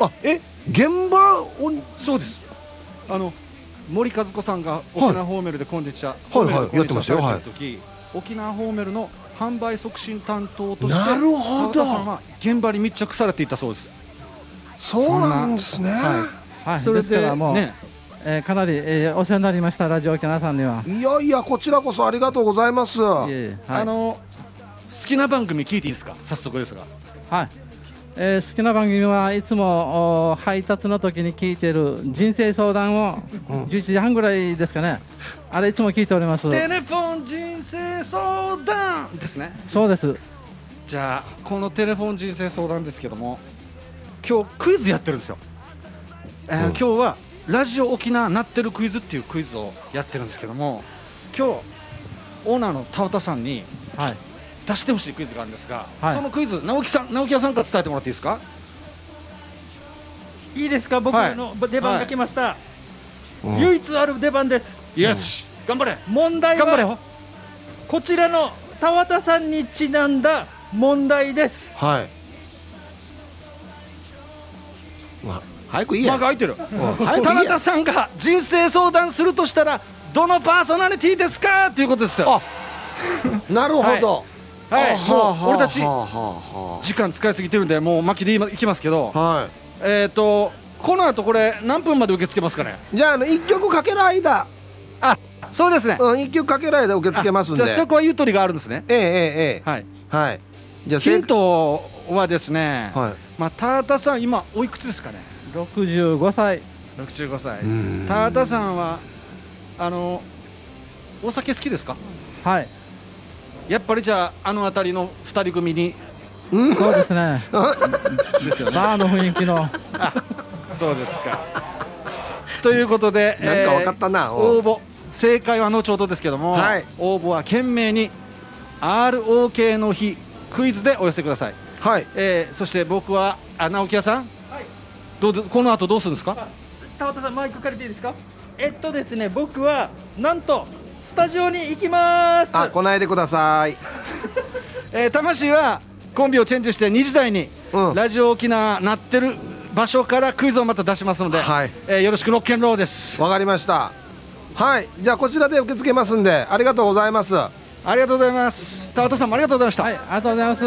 [SPEAKER 1] い、あえ現場を
[SPEAKER 3] そうです。あの森和子さんが沖縄ホーメルでこんにちは、
[SPEAKER 1] はい、はい。はいやってましたよ、はい、
[SPEAKER 3] 沖縄ホーメルの販売促進担当として
[SPEAKER 1] なるほど。
[SPEAKER 3] さんは現場に密着されていたそうです。
[SPEAKER 1] そうなんですね。は
[SPEAKER 4] い、はい、それでもう、ねえー、かなり、えー、お世話になりましたラジオ沖縄さんには。い
[SPEAKER 1] やいやこちらこそありがとうございます、はい、
[SPEAKER 3] あの好きな番組聞いていいですか？早速ですが。
[SPEAKER 4] はいえー、好きな番組はいつも配達の時に聞いてる人生相談を11時半ぐらいですかね、あれいつも聞いております。
[SPEAKER 3] テレフォン人生相談ですね。
[SPEAKER 4] そうです。
[SPEAKER 3] じゃあこのテレフォン人生相談ですけども今日クイズやってるんですよ、えー、今日はラジオ沖縄なってるクイズっていうクイズをやってるんですけども今日オーナーの田畑さんに、はい、出してほしいクイズがあるんですが、はい、そのクイズ直樹さん直樹屋さんから伝えてもらっていいですか？
[SPEAKER 5] いいですか？僕の出番が来ました、はい、唯一ある出番です。
[SPEAKER 3] よし、うん、頑張れ。
[SPEAKER 5] 問題はこちらの田畑さんにちなんだ問題です。
[SPEAKER 1] はい。まあ早くいいや。
[SPEAKER 3] 間が空いてる、田畑さんが人生相談するとしたらどのパーソナリティですか？っていうことですよ。
[SPEAKER 1] なるほど、
[SPEAKER 3] はい、はい、もう俺たち時間使いすぎてるんでもう巻きでいきますけど、はい、えっ、ー、とこの後これ何分まで受け付けますかね？
[SPEAKER 1] じゃああの1曲かける間。
[SPEAKER 3] あそうですね、
[SPEAKER 1] うん、1曲かける間受け付けますんで。
[SPEAKER 3] じゃあそこはゆとりがあるんですね。
[SPEAKER 1] ええええはい、はい、
[SPEAKER 3] じゃあヒントはですね、はい、まあ田畑さん今おいくつですかね
[SPEAKER 4] ？65歳。
[SPEAKER 3] 65歳。田畑さんはあのお酒好きですか？
[SPEAKER 4] はい
[SPEAKER 3] やっぱりじゃああの辺りの2人組に。
[SPEAKER 4] そうですね。ですよね。バーの雰囲気の。
[SPEAKER 3] そうですか。ということで
[SPEAKER 1] なんか分かったな、えー、
[SPEAKER 3] 応募正解は後ほどですけども、はい、応募は懸命に ROK の日クイズでお寄せください。
[SPEAKER 1] はい、
[SPEAKER 3] えー、そして僕はあ直樹屋さん、はい、どうこの後どうするんですか？
[SPEAKER 5] 田畑さんマイク借りていいですか？えっとですね僕はなんとスタジオに行きます。
[SPEAKER 1] あ来ないでください。
[SPEAKER 3] えー、魂はコンビをチェンジして2時台に、うん、ラジオ沖縄なってる場所からクイズをまた出しますので、はい、えー、よろしくロッケンローです。
[SPEAKER 1] わかりました。はい。じゃあこちらで受け付けますんでありがとうございます。あ
[SPEAKER 3] りがとうございます。田畑さんもありがとうございました。
[SPEAKER 4] はいありがとうございます。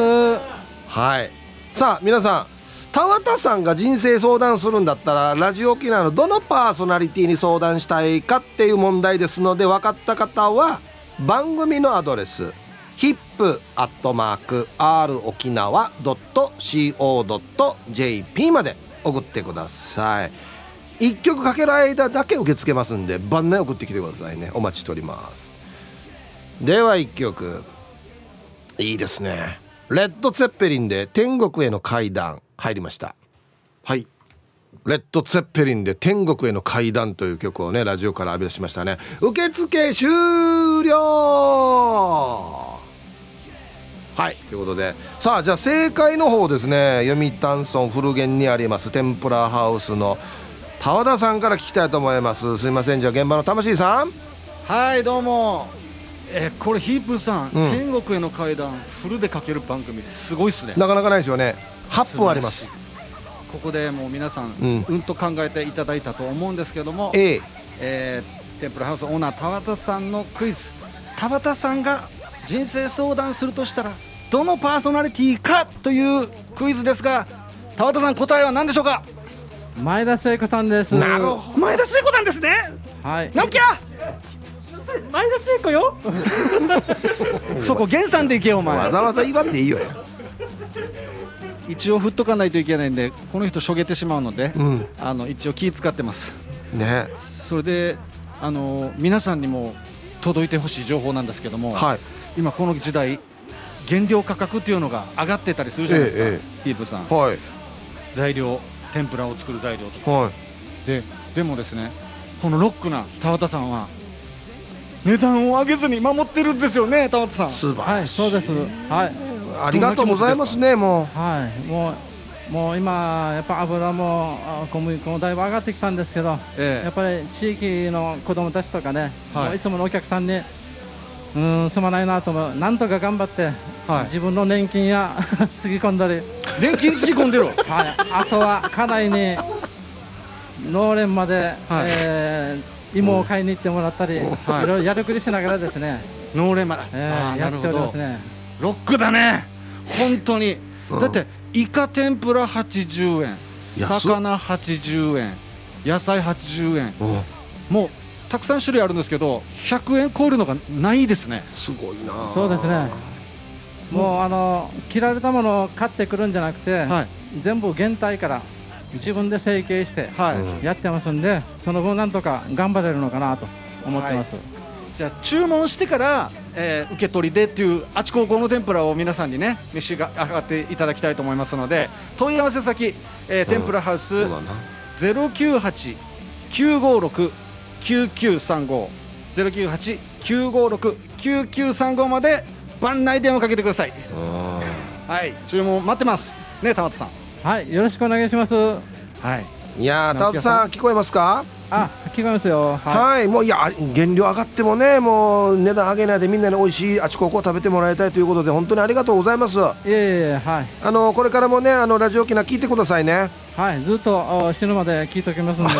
[SPEAKER 1] はい。さあ皆さん田畑さんが人生相談するんだったらラジオ沖縄のどのパーソナリティに相談したいかっていう問題ですので分かった方は番組のアドレス hip.r 沖縄 .co.jp まで送ってください。1曲かける間だけ受け付けますんで晩年送ってきてくださいね。お待ちしております。では1曲。いいですね。レッド・ツェッペリンで天国への階段。入りました。はい。レッド・ツェッペリンで天国への階段という曲をねラジオから浴び出しましたね。受付終了!はい。ということでさあじゃあ正解の方ですね。読谷村古源にあります天ぷらハウスの田和田さんから聞きたいと思います。すいません。じゃあ現場の魂さん。
[SPEAKER 3] はいどうも。えこれヒープさん、うん、天国への階段フルでかける番組すごいっすね。
[SPEAKER 1] なかなかないですよね8分あります。
[SPEAKER 3] ここでもう皆さん、うん、うんと考えていただいたと思うんですけども、ええ。ー、天ぷらハウスオーナー田畑さんのクイズ。田畑さんが人生相談するとしたらどのパーソナリティかというクイズですが田畑さん答えは何でしょうか？
[SPEAKER 4] 前田聖子さんです。
[SPEAKER 3] なるほど。前田聖子なんですね。
[SPEAKER 4] はい。
[SPEAKER 3] 直樹
[SPEAKER 5] 前田聖子よ。
[SPEAKER 3] そこ源さんでいけよお前。
[SPEAKER 1] わざわざ言わんでいいよ
[SPEAKER 3] 一応振っとかないといけないんでこの人しょげてしまうので、うん、あの一応気使ってます。
[SPEAKER 1] ね。
[SPEAKER 3] それであの皆さんにも届いてほしい情報なんですけども、はい、今この時代原料価格っていうのが上がってたりするじゃないですか、ええ、ヒープさん、はい、材料天ぷらを作る材料とか、はい、ででもですねこのロックな田畑さんは値段を上げずに守ってるんですよね田畑さん。
[SPEAKER 1] 素晴ら
[SPEAKER 4] しい、はい、そうです。はい
[SPEAKER 1] ありがとうございますねも
[SPEAKER 4] う。はいもうもう今やっぱ油も小麦粉もだいぶ上がってきたんですけど、ええ、やっぱり地域の子供たちとかね、はい、いつものお客さんにうんすまないなと思う。なんとか頑張って、はい、自分の年金や つぎ込んだり。
[SPEAKER 3] 年金つぎ込んでる。はい。
[SPEAKER 4] あとは家内に農連まで、はい、えー、芋を買いに行ってもらったり、はい、いろいろやるくりしながらですね。
[SPEAKER 3] 農連まで、
[SPEAKER 4] えー、やっておりますね
[SPEAKER 3] ロックだね。本当に、うん、だってイカ天ぷら80円。魚80円。野菜80円、うん、もうたくさん種類あるんですけど100円超えるのがないですね。
[SPEAKER 1] すごいな。
[SPEAKER 4] そうですね。もう。あの切られたものを買ってくるんじゃなくて、はい、全部原体から自分で成形してやってますんで、はい、その分なんとか頑張れるのかなと思ってます、はい、
[SPEAKER 3] じゃあ注文してからえー、受け取りでっていうあちここの天ぷらを皆さんにね召し上がっていただきたいと思いますので問い合わせ先、えー、天ぷらハウス098-956-9935 098-956-9935まで番内電話かけてください。はい注文待ってます。ね田畑さん。
[SPEAKER 4] はいよろしくお願いします。は
[SPEAKER 1] いいや田畑さん聞こえますか？
[SPEAKER 4] あ聞こえますよ、
[SPEAKER 1] はい、はい、もういや原料上がってもねもう値段上げないでみんなに美味しいあちここを食べてもらいたいということで本当にありがとうございます。い
[SPEAKER 4] えいえはい。
[SPEAKER 1] あのこれからもねあのラジオ機能聞いてくださいね。
[SPEAKER 4] はいずっと死ぬまで聞いておきますんで。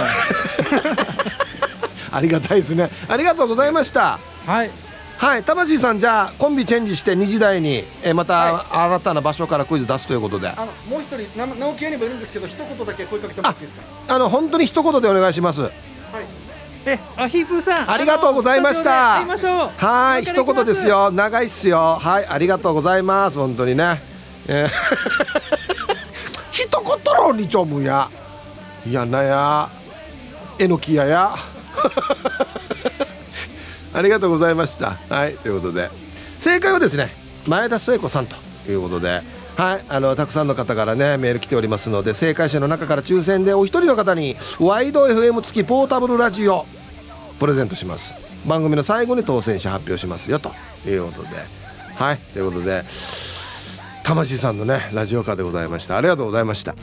[SPEAKER 1] ありがたいですね。ありがとうございました。
[SPEAKER 4] はい
[SPEAKER 1] はい魂さんじゃあコンビチェンジして2時台にえまた新たな場所からクイズ出すということで、
[SPEAKER 3] あのもう一人な直木屋にもいるんですけど一言だけ声かけてもらっていいです
[SPEAKER 1] か？あの本当に一言でお願いします。はい。
[SPEAKER 5] えあヒープーさん
[SPEAKER 1] ありがとうございました。
[SPEAKER 5] は
[SPEAKER 1] い一言ですよ。長いっすよ。はいありがとうございます。本当にね、えー、一言ろにちょむや。いやなや。えのきやや ありがとうございました。はいということで。正解はですね前田末子さんということで。はいあのたくさんの方からねメール来ておりますので正解者の中から抽選でお一人の方にワイド FM 付きポータブルラジオプレゼントします。番組の最後に当選者発表しますよということで。はいということで。魂さんのねラジオカーでございました。ありがとうございました。もう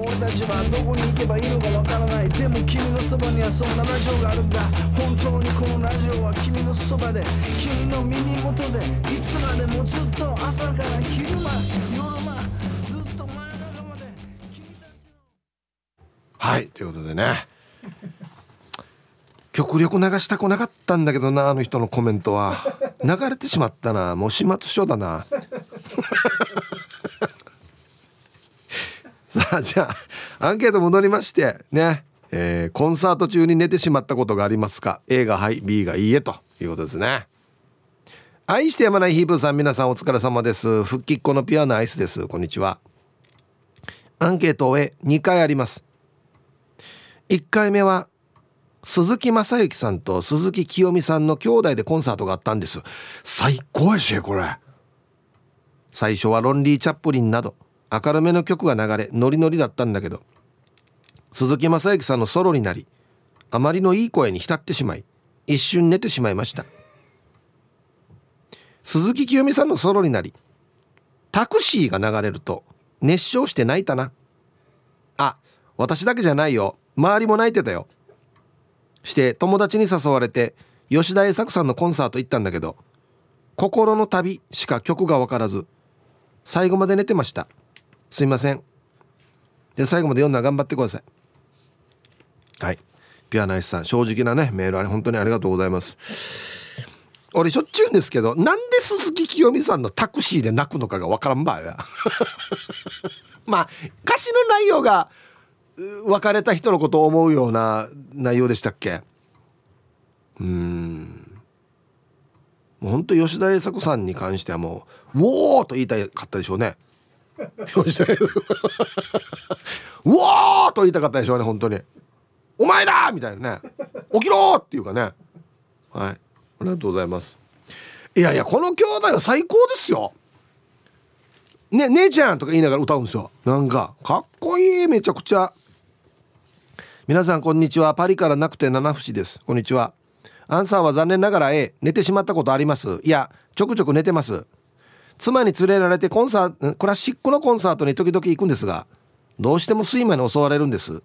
[SPEAKER 1] 俺たちはどこに行けばいいのかわからないでも君のそばにはそんなラジオがあるんだ本当にこのラジオは君のそばで君の耳元でいつまでもずっと朝から昼間夜間ずっと中まで君たちはいということでね。極力流したくなかったんだけどなあの人のコメントは。流れてしまったな。もう始末書だな さあじゃあアンケート戻りましてねえー、コンサート中に寝てしまったことがありますか？A がはい B がいいえということですね。愛してやまないヒープーさん皆さんお疲れ様です。復帰っ子のピアノアイスです。こんにちは。アンケートを2回あります。1回目は鈴木雅之さんと鈴木清美さんの兄弟でコンサートがあったんです。最高やしこれ。最初はロンリー・チャップリンなど明るめの曲が流れノリノリだったんだけど鈴木雅之さんのソロになりあまりのいい声に浸ってしまい一瞬寝てしまいました。鈴木清美さんのソロになりタクシーが流れると熱唱して泣いたな。あ私だけじゃないよ。周りも泣いてたよ。して友達に誘われて吉田栄作さんのコンサート行ったんだけど「心の旅」しか曲が分からず最後まで寝てました。すいません。で最後まで読んだら頑張ってください。はい。ピアナイスさん正直なねメールあれ本当にありがとうございます。俺しょっちゅうんですけどなんで鈴木清美さんのタクシーで泣くのかが分からんばや。まあ歌詞の内容が別れた人のことを思うような内容でしたっけ。うん。もうほんと吉田栄作さんに関してはもう「ウォー!」と言いたかったでしょうね。吉田栄作ウォー!」と言いたかったでしょうね本当に「お前だ!」みたいなね「起きろ!」っていうかね。はい。ありがとうございます。いやいやこの兄弟は最高ですよ。ね姉ちゃんとか言いながら歌うんですよ。なんかかっこいいめちゃくちゃ。皆さんこんにちは。パリからなくて七節です。こんにちは。アンサーは残念ながら A 寝てしまったことあります。いやちょくちょく寝てます。妻に連れられてコンサートクラシックのコンサートに時々行くんですがどうしても睡魔に襲われるんです。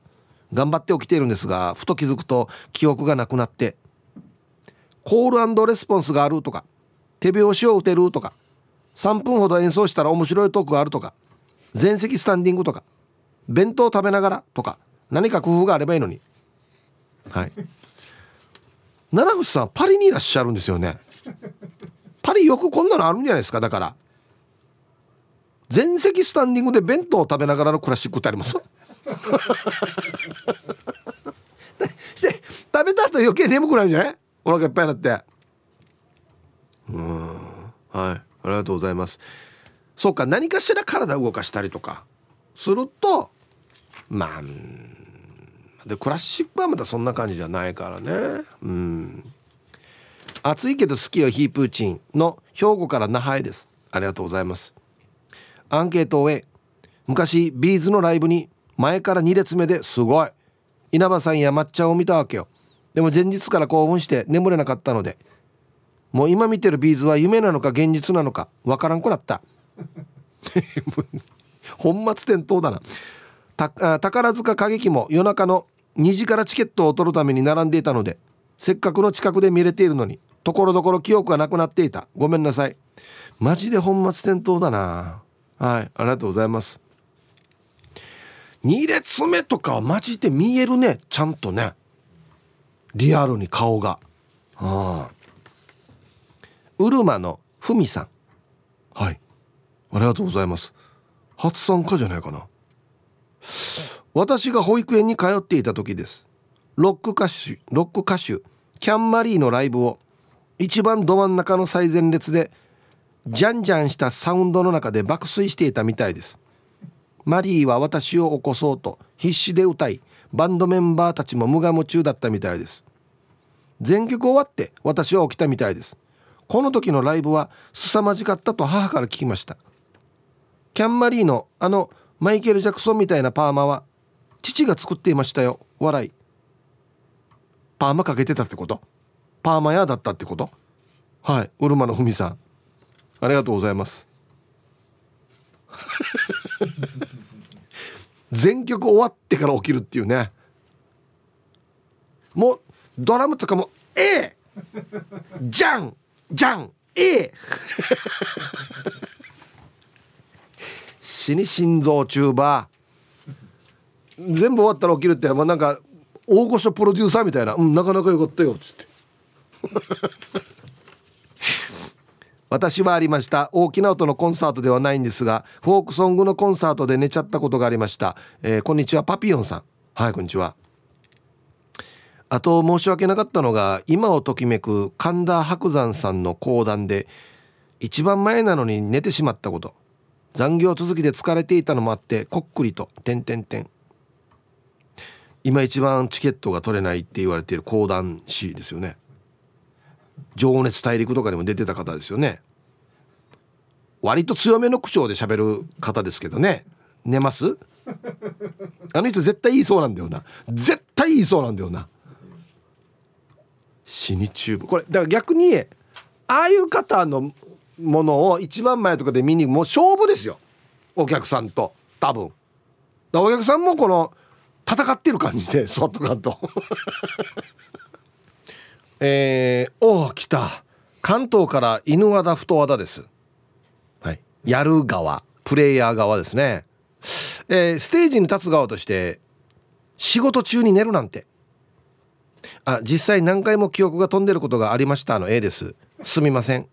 [SPEAKER 1] 頑張って起きているんですがふと気づくと記憶がなくなってコールレスポンスがあるとか手拍子を打てるとか3分ほど演奏したら面白いトークがあるとか全席スタンディングとか弁当食べながらとか何か工夫があればいいのに。はい。七伏さんパリにいらっしゃるんですよね。パリよくこんなのあるんじゃないですか？だから。全席スタンディングで弁当を食べながらのクラシックってあります？して食べた後余計眠くなるんじゃない？お腹いっぱいになって。うん。はい。ありがとうございます。そうか何かしら体動かしたりとか。するとまあでクラシックはまだそんな感じじゃないからね。うん暑いけど好きよヒープーチンの兵庫から那覇へです。ありがとうございます。アンケートを終え昔ビーズのライブに前から2列目ですごい。稲葉さんや抹茶を見たわけよ。でも前日から興奮して眠れなかったのでもう今見てるビーズは夢なのか現実なのかわからんくなった。本末転倒だな。宝塚歌劇も夜中の2時からチケットを取るために並んでいたのでせっかくの近くで見れているのにところどころ記憶がなくなっていた。ごめんなさい。マジで本末転倒だな。はいありがとうございます。2列目とかはマジで見えるね。ちゃんとね。リアルに顔が。ああうるまのふみさん。はい。ありがとうございます。初参加じゃないかな。私が保育園に通っていた時です。ロック歌手ロック歌手キャンマリーのライブを一番ど真ん中の最前列でじゃんじゃんしたサウンドの中で爆睡していたみたいです。マリーは私を起こそうと必死で歌いバンドメンバーたちも無我夢中だったみたいです。全曲終わって私は起きたみたいです。この時のライブは凄まじかったと母から聞きました。キャンマリーのあのマイケル・ジャクソンみたいなパーマは父が作っていましたよ笑い。パーマかけてたってこと？パーマ屋だったってこと？はい。うるまのふみさん。ありがとうございます。全曲終わってから起きるっていうね。もうドラムとかも「ええ！じゃん！じゃん！ええ！死に心臓チューバー。全部終わったら起きるってもうなんか大御所プロデューサーみたいな「うんなかなかよかったよ」っつって。私はありました。大きな音のコンサートではないんですがフォークソングのコンサートで寝ちゃったことがありました、えー、こんにちはパピヨンさん。はいこんにちは。あと申し訳なかったのが今をときめく神田伯山さんの講談で一番前なのに寝てしまったこと。残業続きで疲れていたのもあってこっくりと点点点今一番チケットが取れないって言われている講談師ですよね。情熱大陸とかにも出てた方ですよね。割と強めの口調で喋る方ですけどね。寝ます？あの人絶対言いそうなんだよな。絶対言いそうなんだよな。死にチューブこれだから逆にああいう方のものを一番前とかで見にもう勝負ですよ。お客さんと。多分。お客さんもこの戦ってる感じでそっとかんと。えー、おお来た。関東から犬和田太和田です。はい。やる側。プレイヤー側ですね。えー、ステージに立つ側として仕事中に寝るなんて。あ実際何回も記憶が飛んでることがありました。の A です。すみません。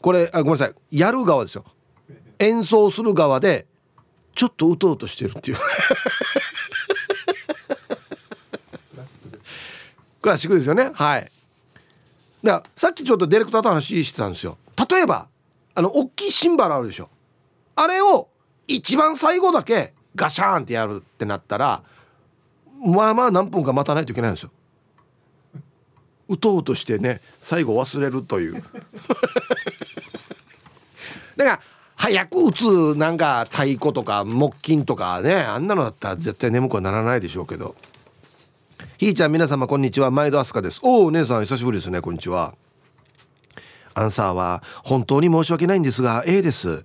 [SPEAKER 1] これあごめんなさい。やる側ですよ。演奏する側でちょっとうとうとしてるっていう。クラシックですよね。はい。だからさっきちょっとディレクターと話してたんですよ。例えばあの大きいシンバルあるでしょ。あれを一番最後だけガシャーンってやるってなったらまあまあ何分か待たないといけないんですよ。うとうとしてね最後忘れるという。だから早く打つなんか太鼓とか木琴とかねあんなのだったら絶対眠くはならないでしょうけどひーちゃん皆様こんにちは。毎度アスカです。おお姉さん久しぶりですね。こんにちは。アンサーは本当に申し訳ないんですが A です。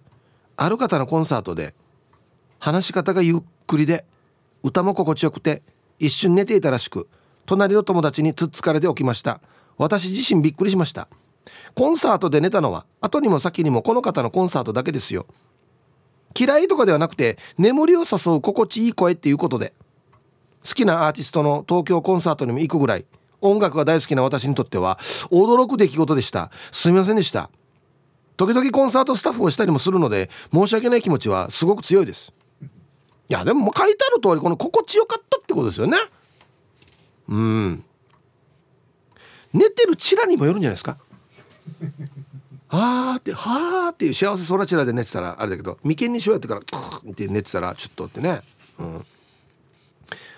[SPEAKER 1] ある方のコンサートで話し方がゆっくりで歌も心地よくて一瞬寝ていたらしく隣の友達につっつかれて起きました。私自身びっくりしました。コンサートで寝たのは後にも先にもこの方のコンサートだけですよ。嫌いとかではなくて眠りを誘う心地いい声っていうことで好きなアーティストの東京コンサートにも行くぐらい音楽が大好きな私にとっては驚く出来事でした。すみませんでした。時々コンサートスタッフをしたりもするので申し訳ない気持ちはすごく強いです。いやでも書いてある通りこの心地よかったってことですよね。うん。寝てるチラにもよるんじゃないですか。はーってはーっていう幸せそうなチラで寝てたらあれだけど眉間にしようやってからクーって寝てたらちょっとってね。うん。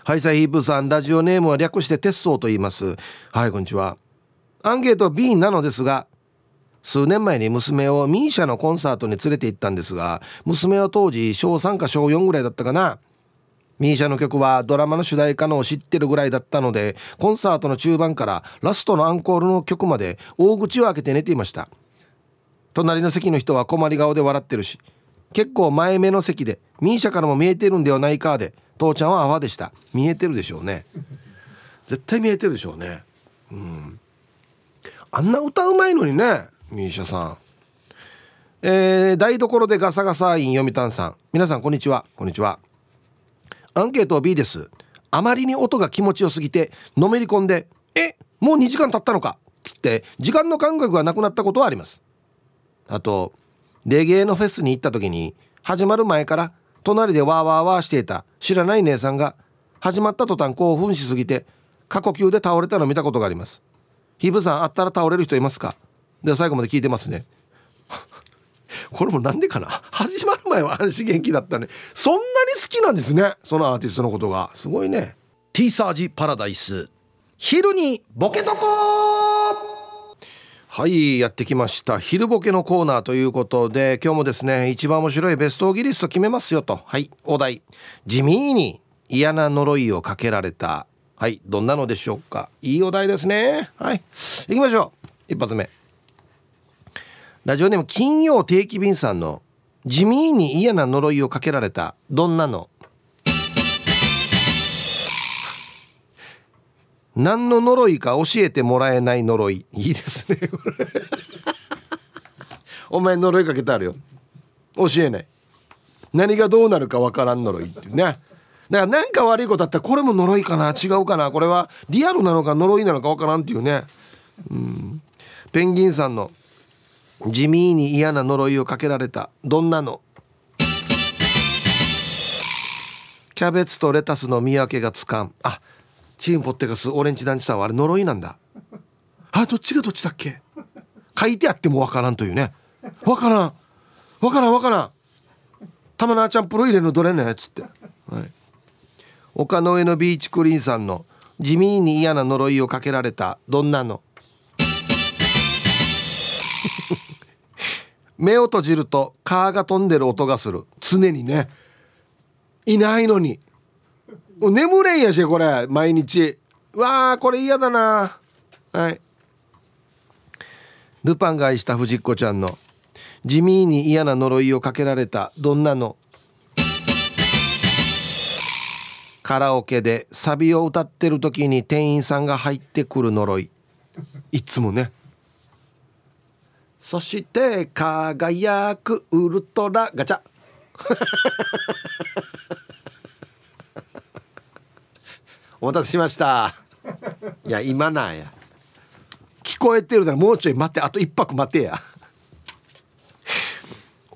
[SPEAKER 1] ハイサイヒープさんラジオネームは略して鉄相と言います。はいこんにちは。アンケート B なのですが数年前に娘を misia のコンサートに連れて行ったんですが娘は当時小3か小4ぐらいだったかな。misia の曲はドラマの主題歌のを知ってるぐらいだったのでコンサートの中盤からラストのアンコールの曲まで大口を開けて寝ていました。隣の席の人は困り顔で笑ってるし結構前目の席で misia からも見えてるんではないかで父ちゃんは泡でした。見えてるでしょうね。絶対見えてるでしょうね。うん。あんな歌うまいのにねミーシャさん。えー、台所でガサガサイン読谷さん。皆さんこんにちは。こんにちは。アンケート B です。あまりに音が気持ちよすぎてのめり込んでえもう2時間経ったのかつって時間の感覚がなくなったことはあります。あとレゲエのフェスに行った時に始まる前から隣でワーワーワーしていた知らない姉さんが始まった途端興奮しすぎて過呼吸で倒れたの見たことがあります。ヒブさんあったら倒れる人いますか？では最後まで聞いてますね。これもなんでかな？始まる前は安心元気だったね。そんなに好きなんですね。そのアーティストのことが。すごいね。T サージパラダイス。昼にボケとこはいやってきました。昼ボケのコーナーということで今日もですね一番面白いベストオギリスト決めますよと。はいお題。地味に嫌な呪いをかけられた。はいどんなのでしょうか。いいお題ですね。はい行きましょう。一発目。ラジオネーム金曜定期便さんの地味に嫌な呪いをかけられた。どんなの？何の呪いか教えてもらえない呪い。いいですねお前呪いかけてあるよ。教えない。何がどうなるかわからん呪いっていうね。だから何か悪いことあったらこれも呪いかな。違うかな。これはリアルなのか呪いなのかわからんっていうね。うん。ペンギンさんの地味に嫌な呪いをかけられたどんなの？キャベツとレタスの見分けがつかん。あチームポッテガスオレンジ団地さんはあれ呪いなんだ。あどっちがどっちだっけ？書いてあってもわからんというね。わからん。わからんわからん。玉菜ちゃんプロ入れのどれねっつって、はい、丘の上のビーチクリーンさんの地味に嫌な呪いをかけられたどんなの？目を閉じるとカーが飛んでる音がする。常にね。いないのに。眠れんやしこれ毎日。わあこれ嫌だな。はい。ルパンが愛した藤子ちゃんの地味に嫌な呪いをかけられたどんなの？カラオケでサビを歌ってる時に店員さんが入ってくる呪い。いつもね。そして輝くウルトラガチャ。お待たせしました。いや今なんや。聞こえてるならもうちょい待ってあと一泊待てや。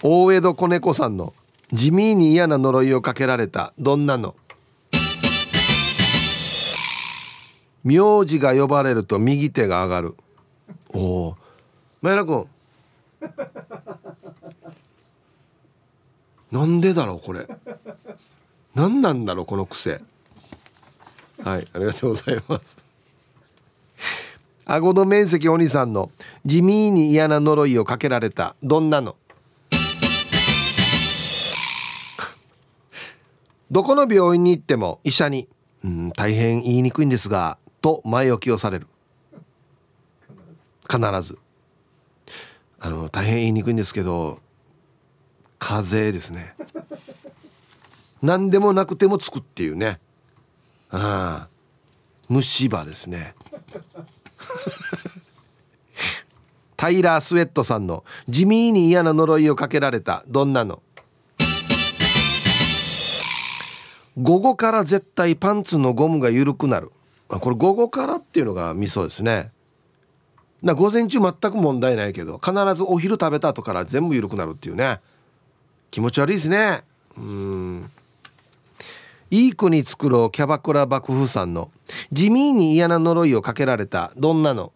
[SPEAKER 1] 大江戸子猫さんの地味に嫌な呪いをかけられたどんなの？名字が呼ばれると右手が上がる。おお前田君。なんでだろうこれ。何なんだろうこの癖はいありがとうございます。顎の面積お兄さんの地味に嫌な呪いをかけられたどんなの？どこの病院に行っても医者に「うん大変言いにくいんですが」と前置きをされる。必ず。あの大変言いにくいんですけど風邪ですね。何でもなくてもつくっていうね。ああ虫歯ですね。タイラー・スウェットさんの地味に嫌な呪いをかけられた。どんなの？午後から絶対パンツのゴムが緩くなる。これ午後からっていうのがミソですね。な午前中全く問題ないけど必ずお昼食べた後から全部緩くなるっていうね。気持ち悪いですね。うん。いい国作ろうキャバクラ幕府さんの。地味に嫌な呪いをかけられた。どんなの？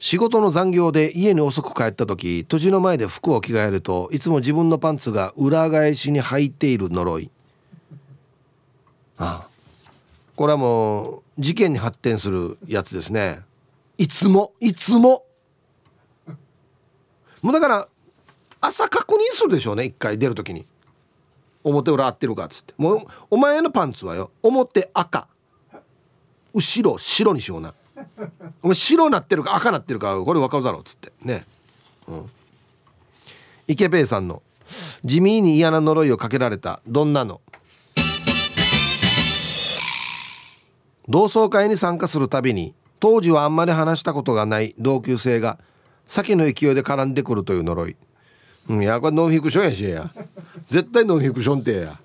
[SPEAKER 1] 仕事の残業で家に遅く帰った時土地の前で服を着替えるといつも自分のパンツが裏返しに履いている呪い。ああ。これはもう事件に発展するやつですね。いつもいつも。もうだから朝確認するでしょうね一回出る時に表裏合ってるかっつって。もうお前のパンツはよ表赤。後ろ白にしような。お前白なってるか赤なってるかこれ分かるだろうっつって。ね。うん。池ペイさんの地味に嫌な呪いをかけられたどんなの。同窓会に参加するたびに当時はあんまり話したことがない同級生が先の勢いで絡んでくるという呪い。うんやこれノンフィクションやしや。絶対ノンフィクションってや。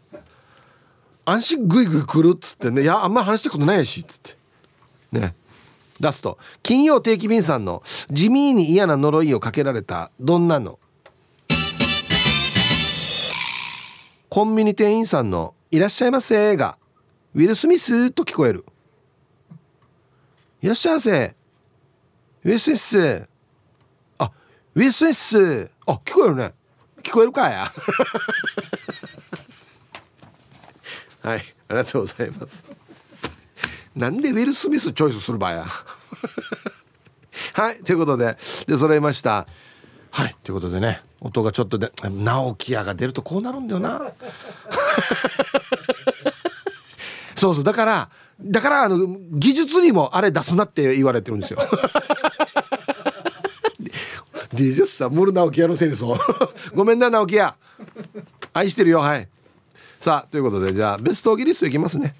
[SPEAKER 1] 安心グイグイ来るっつってね。いやあんま話したことないやしっつって。ね。ラスト。金曜定期便さんの地味に嫌な呪いをかけられたどんなの？コンビニ店員さんの「いらっしゃいませ」がウィル・スミスと聞こえる「いらっしゃいませ」ウィル・スミス。ウィル・スミス。あ聞こえるね。聞こえるかや。はいありがとうございます。なんでウィル・スミスチョイスする場合や。はいということでで揃いました。はいということでね音がちょっとで直木屋が出るとこうなるんだよな。そうそうだからだからあの技術にもあれ出すなって言われてるんですよ DJ さんモル直樹屋のせいにそうごめんな直樹屋。愛してるよはい。さあということでじゃあベストギリストいきますね。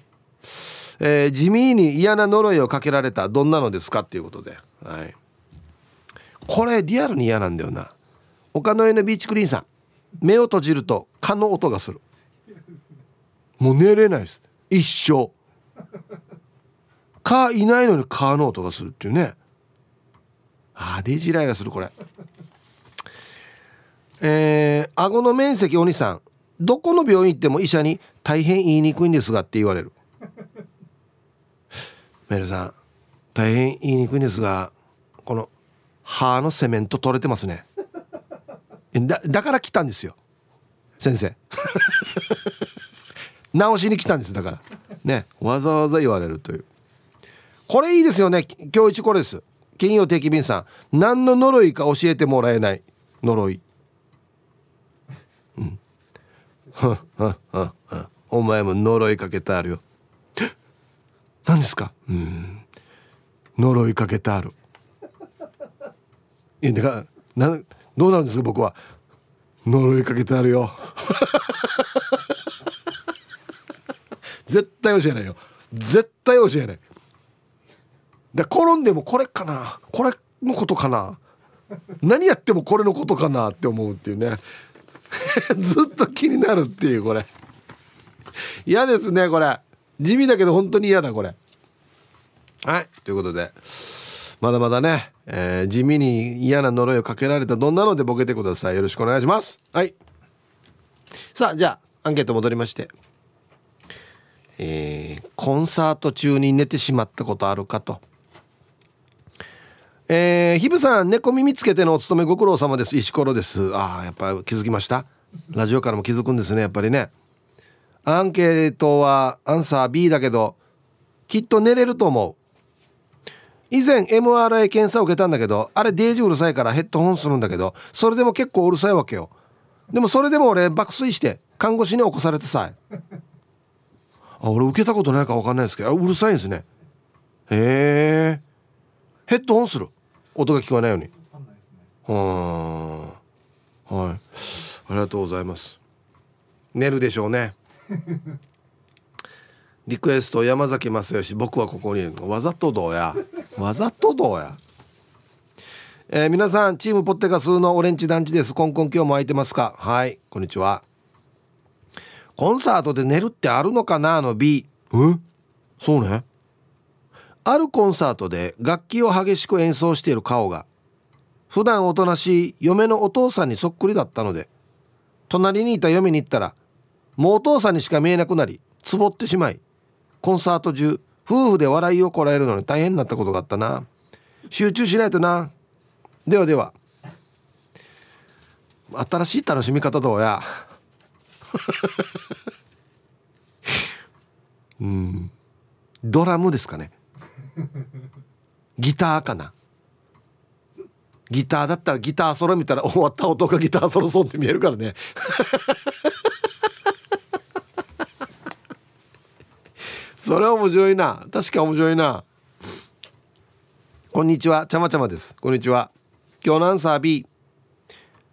[SPEAKER 1] えー、地味に嫌な呪いをかけられたどんなのですかっていうことで、はい、これリアルに嫌なんだよな。丘の上のビーチクリーンさん。目を閉じると蚊の音がする。もう寝れないです。一生。蚊いないのに蚊の音がするっていうね。ああデジライラするこれ。えー、顎の面積お兄さんどこの病院行っても医者に大変言いにくいんですがって言われる。メルさん大変言いにくいんですがこの歯のセメント取れてますね。だだから来たんですよ。先生。直しに来たんですだから。ねわざわざ言われるという。これいいですよね。今日一これです。金曜定期便さん。何の呪いか教えてもらえない呪いうん お前も呪いかけてあるよ。何ですか？うん。呪いかけてある。いやだからなどうなんですか？僕は。呪いかけてあるよ。絶対教えないよ。絶対教えない。で転んでもこれかな？これのことかな？何やってもこれのことかな？って思うっていうね。ずっと気になるっていうこれ。嫌ですねこれ。地味だけど本当に嫌だこれ。はいということで。まだまだね、えー、地味に嫌な呪いをかけられたどんなのでボケてください。よろしくお願いします。はい。さあじゃあアンケート戻りまして。えー、コンサート中に寝てしまったことあるかと。えー、ひぶさん猫耳つけてのお勤めご苦労様です。石ころです。ああやっぱ気づきました？ラジオからも気づくんですねやっぱりね。アンケートはアンサー B だけどきっと寝れると思う。以前 MRI 検査を受けたんだけどあれデージうるさいからヘッドホンするんだけどそれでも結構うるさいわけよ。でもそれでも俺爆睡して看護師に起こされてさあ俺受けたことないか分かんないですけどうるさいんですね。へえヘッドホンする。音が聞こえないように。うん。はい。ありがとうございます。寝るでしょうね。リクエスト山崎正義僕はここに。わざとどうや。わざとどうや。えー、皆さんチームポッテガスのオレンジ団地です。コンコン今日も空いてますか？はい。こんにちは。コンサートで寝るってあるのかな？の B うんそうねあるコンサートで楽器を激しく演奏している顔が普段おとなしい嫁のお父さんにそっくりだったので隣にいた嫁に行ったらもうお父さんにしか見えなくなりつぼってしまいコンサート中夫婦で笑いをこらえるのに大変になったことがあったな。集中しないとな。ではでは。新しい楽しみ方どうや。うん。ドラムですかね。ギターかな？ギターだったらギターソロ見たら終わった音がギターソロそうって見えるからね。それは面白いな。確か面白いな。こんにちは。ちゃまちゃまです。こんにちは。今日のアンサー B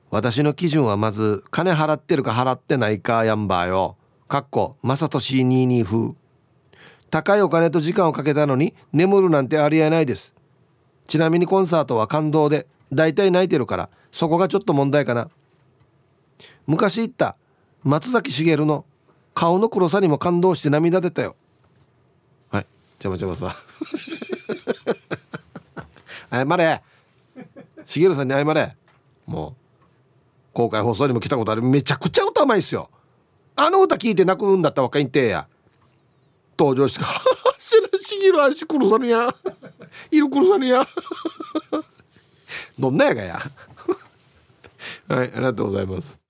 [SPEAKER 1] 私の基準はまず金払ってるか払ってないかやんばよ。かっこまさとし22風高いお金と時間をかけたのに眠るなんてありえないです。ちなみにコンサートは感動で大体泣いてるからそこがちょっと問題かな。昔言った松崎しげるの顔の黒さにも感動して涙出たよ。はいちゃまちゃまさ。謝れ。しげるさんに謝れ。もう公開放送にも来たことある。めちゃくちゃ歌うまいっすよ。あの歌聞いて泣くんだったら若いんてや。登場して「しらしぎるあし殺さねや。いる殺さねや。どんなやがや。はいありがとうございます。